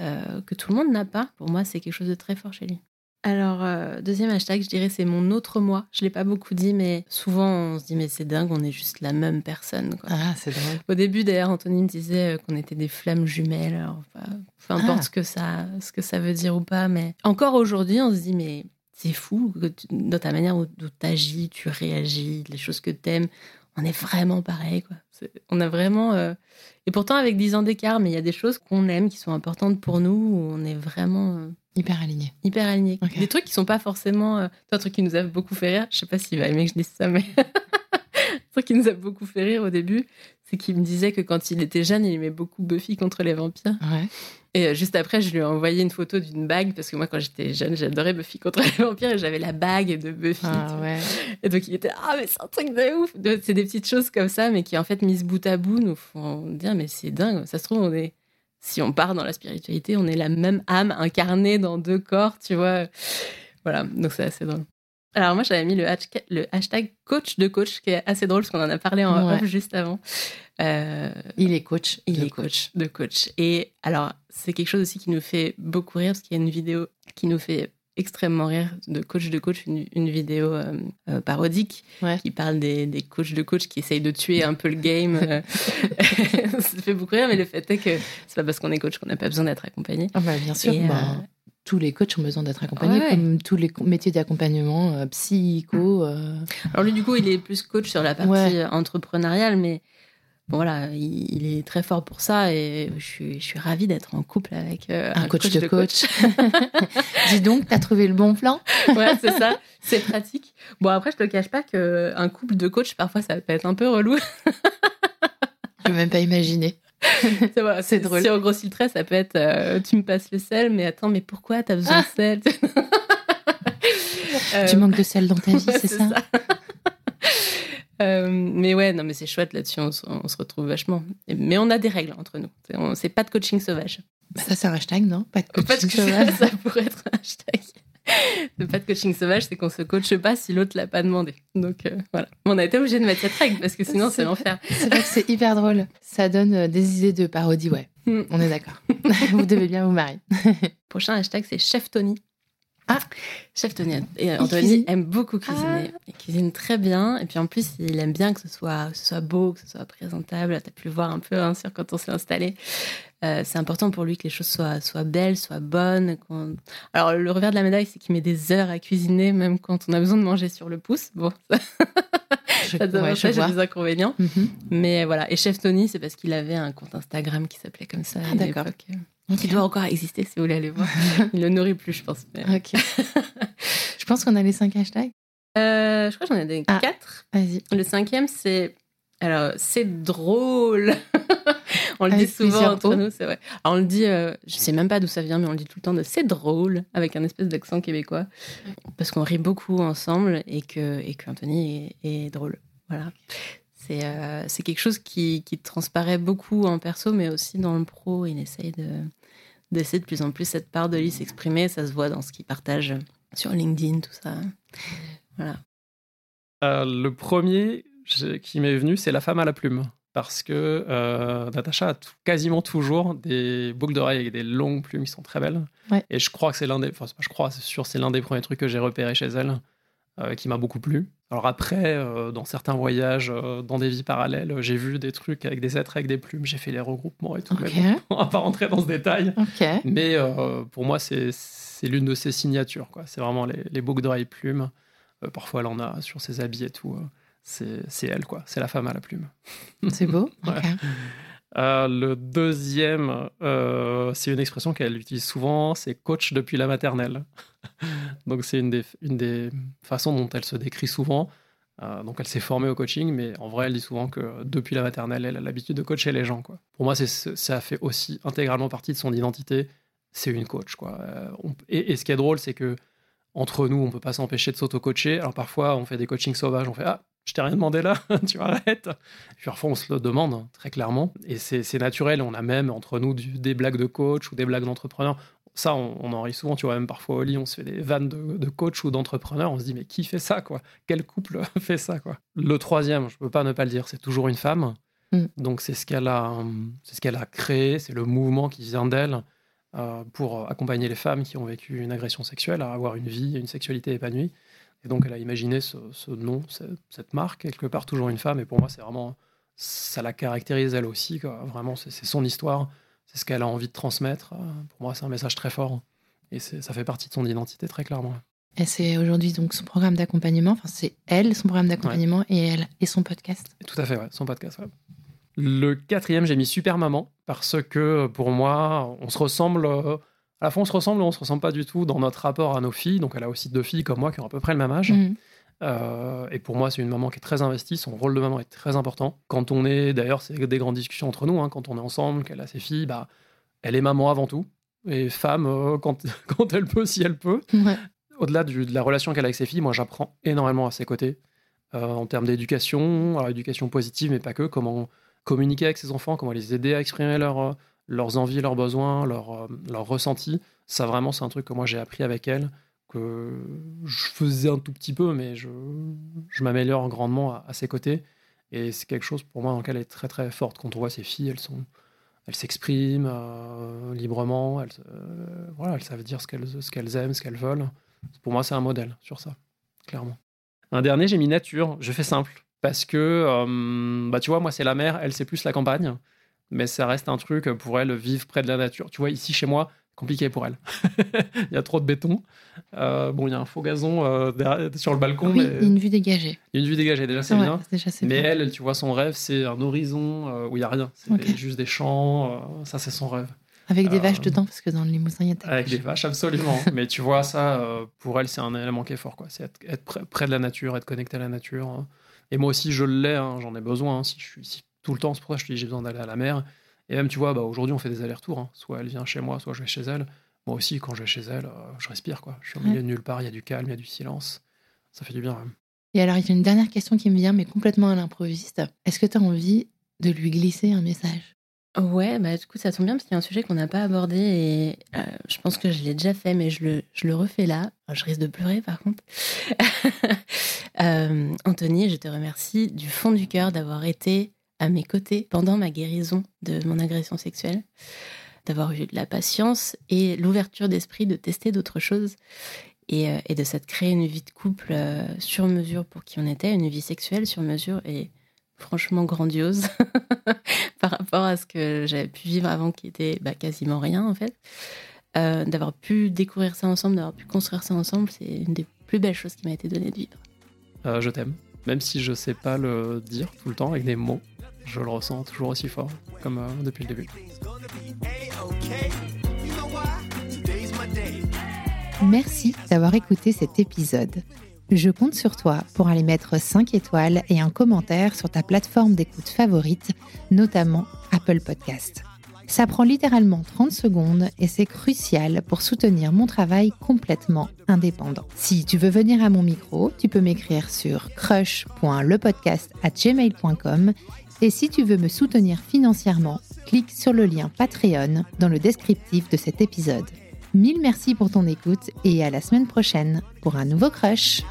euh, que tout le monde n'a pas. Pour moi, c'est quelque chose de très fort chez lui. Alors, euh, deuxième hashtag, je dirais c'est mon autre moi. Je l'ai pas beaucoup dit, mais souvent on se dit mais c'est dingue, on est juste la même personne. Ah, c'est drôle. Au début, d'ailleurs, Anthony me disait qu'on était des flammes jumelles. Alors, peu importe ah. ce que ça, ce que ça veut dire ou pas, mais encore aujourd'hui, on se dit mais c'est fou que dans ta manière dont tu agis, tu réagis, les choses que tu aimes, on est vraiment pareil. Quoi. on a vraiment. Euh, et pourtant, avec 10 ans d'écart, mais il y a des choses qu'on aime, qui sont importantes pour nous, où on est vraiment. Euh, hyper aligné. Hyper aligné. Des trucs qui sont pas forcément. Euh, un truc qui nous a beaucoup fait rire, je sais pas s'il va aimer que je dise ça, mais. un truc qui nous a beaucoup fait rire au début, c'est qu'il me disait que quand il était jeune, il aimait beaucoup Buffy contre les vampires. Ouais. Et euh, juste après, je lui ai envoyé une photo d'une bague parce que moi, quand j'étais jeune, j'adorais Buffy contre les vampires et j'avais la bague de Buffy. Ah, ouais. Et donc, il était Ah, mais c'est un truc de ouf C'est des petites choses comme ça, mais qui, en fait, mises bout à bout, nous font dire Mais c'est dingue, ça se trouve, on est. Si on part dans la spiritualité, on est la même âme incarnée dans deux corps, tu vois. Voilà, donc c'est assez drôle. Alors moi, j'avais mis le hashtag, le hashtag coach de coach, qui est assez drôle parce qu'on en a parlé en off juste avant. Euh, il est coach. Il est coach. de coach. Et alors, c'est quelque chose aussi qui nous fait beaucoup rire parce qu'il y a une vidéo qui nous fait extrêmement rire de coach de coach, une, vidéo euh, euh, parodique qui parle des, des, coachs de coach qui essayent de tuer un peu le game. ça fait beaucoup rire, mais le fait est que c'est pas parce qu'on est coach qu'on n'a pas besoin d'être accompagné. Ah bah, bien sûr. Bah, tous les coachs ont besoin d'être accompagnés, comme tous les métiers d'accompagnement, psycho. Alors lui, du coup, il est plus coach sur la partie entrepreneuriale, mais voilà, il, est très fort pour ça et je suis, je suis ravie d'être en couple avec euh, un, coach, de coach. Dis donc, t'as trouvé le bon plan Ouais, c'est ça, c'est pratique. Bon, après, je te cache pas qu'un couple de coach, parfois, ça peut être un peu relou. je peux même pas imaginer. C'est drôle. Si on grossit le trait, ça peut être euh, tu me passes le sel, mais attends, mais pourquoi t'as besoin de ah sel? Tu manques de sel dans ta vie, c'est ça euh, mais ouais, non, mais c'est chouette là-dessus, on, se retrouve vachement. Mais on a des règles entre nous. C'est pas de coaching sauvage. Bah, ça, c'est un hashtag, non? Pas de coaching sauvage. Ça pourrait être un hashtag. pas de coaching sauvage, c'est qu'on se coache pas si l'autre l'a pas demandé. Donc euh, voilà. On a été obligé de mettre cette règle parce que sinon c'est l'enfer. C'est vrai que c'est hyper drôle. Ça donne euh, des idées de parodie, ouais. Hmm. On est d'accord. vous devez bien vous marier. Prochain hashtag, c'est Chef Tony. Ah, chef Tony. Et Anthony aime beaucoup cuisiner. Ah. Il cuisine très bien. Et puis en plus, il aime bien que ce soit, ce soit beau, que ce soit présentable. Tu as pu le voir un peu hein, sur quand on s'est installé. Euh, c'est important pour lui que les choses soient, soient belles, soient bonnes. Alors, le revers de la médaille, c'est qu'il met des heures à cuisiner, même quand on a besoin de manger sur le pouce. Bon, ça, ça j'ai des inconvénients. Mhm. Mais voilà. Et Chef Tony, c'est parce qu'il avait un compte Instagram qui s'appelait comme ça. Ah, d'accord. Il doit encore exister si vous voulez aller voir. Il le nourrit plus, je pense. Ok. je pense qu'on a les cinq hashtags. Euh, je crois que j'en ai des ah, quatre. Vas-y. Le cinquième, c'est. Alors, c'est drôle. on le dit souvent entre nous, c'est vrai. Alors, on le dit, euh, je sais même pas d'où ça vient, mais on le dit tout le temps de c'est drôle, avec un espèce d'accent québécois. Parce qu'on rit beaucoup ensemble et que, et que Anthony est, est drôle. Voilà. Euh, c'est quelque chose qui, qui, transparaît beaucoup en perso, mais aussi dans le pro. Il essaye de, d'essayer de plus en plus cette part de lui s'exprimer. Ça se voit dans ce qu'il partage sur LinkedIn, tout ça. Voilà. Le premier qui m'est venu, c'est La femme à la plume parce que euh, Natacha a quasiment toujours des boucles d'oreilles avec des longues plumes qui sont très belles. Et je crois que c'est l'un des, enfin, je crois, c'est sûr, c'est l'un des premiers trucs que j'ai repéré chez elle, euh, qui m'a beaucoup plu. Alors après, euh, dans certains voyages, dans des vies parallèles, j'ai vu des trucs avec des êtres avec des plumes, j'ai fait les regroupements et tout. Mais on va pas rentrer dans ce détail. Mais pour moi, c'est, l'une de ses signatures. C'est vraiment les, les boucles d'oreilles plumes. parfois, elle en a sur ses habits et tout c'est elle, quoi. C'est la femme à la plume. C'est beau. Euh, le deuxième, euh, c'est une expression qu'elle utilise souvent, c'est coach depuis la maternelle. donc c'est une des, façons dont elle se décrit souvent. Euh, donc elle s'est formée au coaching, mais en vrai, elle dit souvent que depuis la maternelle, elle a l'habitude de coacher les gens. Pour moi, ça fait aussi intégralement partie de son identité. C'est une coach. Et, et, ce qui est drôle, c'est que entre nous, on peut pas s'empêcher de s'auto-coacher. Alors parfois, on fait des coachings sauvages, on fait ah je t'ai rien demandé là, tu arrêtes. Puis parfois, on se le demande, hein, très clairement. Et c'est naturel. On a même entre nous des blagues de coach ou des blagues d'entrepreneur. Ça, on, en rit souvent, tu vois, même parfois au lit, on se fait des vannes de, coach ou d'entrepreneur. On se dit, mais qui fait ça, quoi? Quel couple fait ça, quoi? Le troisième, je peux pas ne pas le dire, c'est toujours une femme. Mm. Donc, c'est ce qu'elle a, c'est ce qu'elle a créé, c'est le mouvement qui vient d'elle euh, pour accompagner les femmes qui ont vécu une agression sexuelle à avoir une vie, une sexualité épanouie. Et donc, elle a imaginé ce, nom, cette marque, quelque part toujours une femme. Et pour moi, c'est vraiment, ça la caractérise elle aussi. Vraiment, c'est son histoire, c'est ce qu'elle a envie de transmettre. Pour moi, c'est un message très fort. Et ça fait partie de son identité très clairement. Et c'est aujourd'hui donc son programme d'accompagnement. Enfin, c'est elle, son programme d'accompagnement, et elle et son podcast. Tout à fait, ouais, son podcast. Le quatrième, j'ai mis Super Maman parce que pour moi, on se ressemble euh, à la fois on se ressemble, on se ressemble pas du tout dans notre rapport à nos filles. Donc elle a aussi deux filles comme moi qui ont à peu près le même âge. Mhm. Euh, et pour moi, c'est une maman qui est très investie. Son rôle de maman est très important. Quand on est, d'ailleurs, c'est des grandes discussions entre nous. Hein, quand on est ensemble, qu'elle a ses filles, bah, elle est maman avant tout. Et femme euh, quand, quand elle peut, si elle peut. Au-delà de la relation qu'elle a avec ses filles, moi, j'apprends énormément à ses côtés euh, en termes d'éducation, éducation positive, mais pas que. Comment communiquer avec ses enfants, comment les aider à exprimer leur leurs envies, leurs besoins, leurs, leurs ressentis. Ça, vraiment, c'est un truc que moi, j'ai appris avec elle, que je faisais un tout petit peu, mais je, je m'améliore grandement à, ses côtés. Et c'est quelque chose pour moi dans lequel elle est très très forte. Quand on voit ces filles, elles sont, elles s'expriment euh, librement, elles, euh, voilà, elles savent dire ce qu'elles, ce qu'elles aiment, ce qu'elles veulent. Pour moi, c'est un modèle sur ça, clairement. Un dernier, j'ai mis nature. Je fais simple parce que, bah, tu vois, moi, c'est la mer, elle, c'est plus la campagne mais ça reste un truc pour elle, vivre près de la nature. Tu vois, ici chez moi, compliqué pour elle. il y a trop de béton. Euh, bon, il y a un faux gazon euh, sur le balcon. Oui, une vue dégagée. une vue dégagée, déjà c'est bien. mais elle, tu vois, son rêve, c'est un horizon euh, où il n'y a rien. C'est juste des champs. ça, c'est son rêve. Avec des vaches dedans, parce que dans le Limousin, il y a des Avec des vaches, absolument. mais tu vois, ça, pour elle, c'est un élément qui est fort. C'est être, près, de la nature, être connecté à la nature. Hein. Et moi aussi, je l'ai, hein, j'en ai besoin. Hein, si je suis ici tout le temps. C'est pour ça que je te dis j'ai besoin d'aller à la mer. Et même, tu vois, bah, aujourd'hui, on fait des allers-retours. Hein. Soit elle vient chez moi, soit je vais chez elle. Moi aussi, quand je vais chez elle, euh, je respire. quoi. Je suis au milieu de nulle part, il y a du calme, il y a du silence. Ça fait du bien. Et alors, il y a une dernière question qui me vient, mais complètement à l'improviste. Est-ce que tu as envie de lui glisser un message? Ouais, bah, du coup, ça tombe bien parce qu'il y a un sujet qu'on n'a pas abordé et euh, je pense que je l'ai déjà fait, mais je le, je le refais là. je risque de pleurer par contre. euh, Anthony, je te remercie du fond du cœur d'avoir été à mes côtés pendant ma guérison de mon agression sexuelle, d'avoir eu de la patience et l'ouverture d'esprit de tester d'autres choses et, euh, de s'être créé une vie de couple euh, sur mesure pour qui on était, une vie sexuelle sur mesure et franchement grandiose par rapport à ce que j'avais pu vivre avant qui était bah, quasiment rien en fait. Euh, d'avoir pu découvrir ça ensemble, d'avoir pu construire ça ensemble, c'est une des plus belles choses qui m'a été donnée de vivre. je t'aime, même si je sais pas le dire tout le temps avec des mots je le ressens toujours aussi fort, comme euh, depuis le début. Merci d'avoir écouté cet épisode. Je compte sur toi pour aller mettre 5 étoiles et un commentaire sur ta plateforme d'écoute favorite, notamment Apple Podcast. Ça prend littéralement 30 secondes et c'est crucial pour soutenir mon travail complètement indépendant. Si tu veux venir à mon micro, tu peux m'écrire sur crush.lepodcast@gmail.com et si tu veux me soutenir financièrement, clique sur le lien Patreon dans le descriptif de cet épisode. Mille merci pour ton écoute et à la semaine prochaine pour un nouveau crush.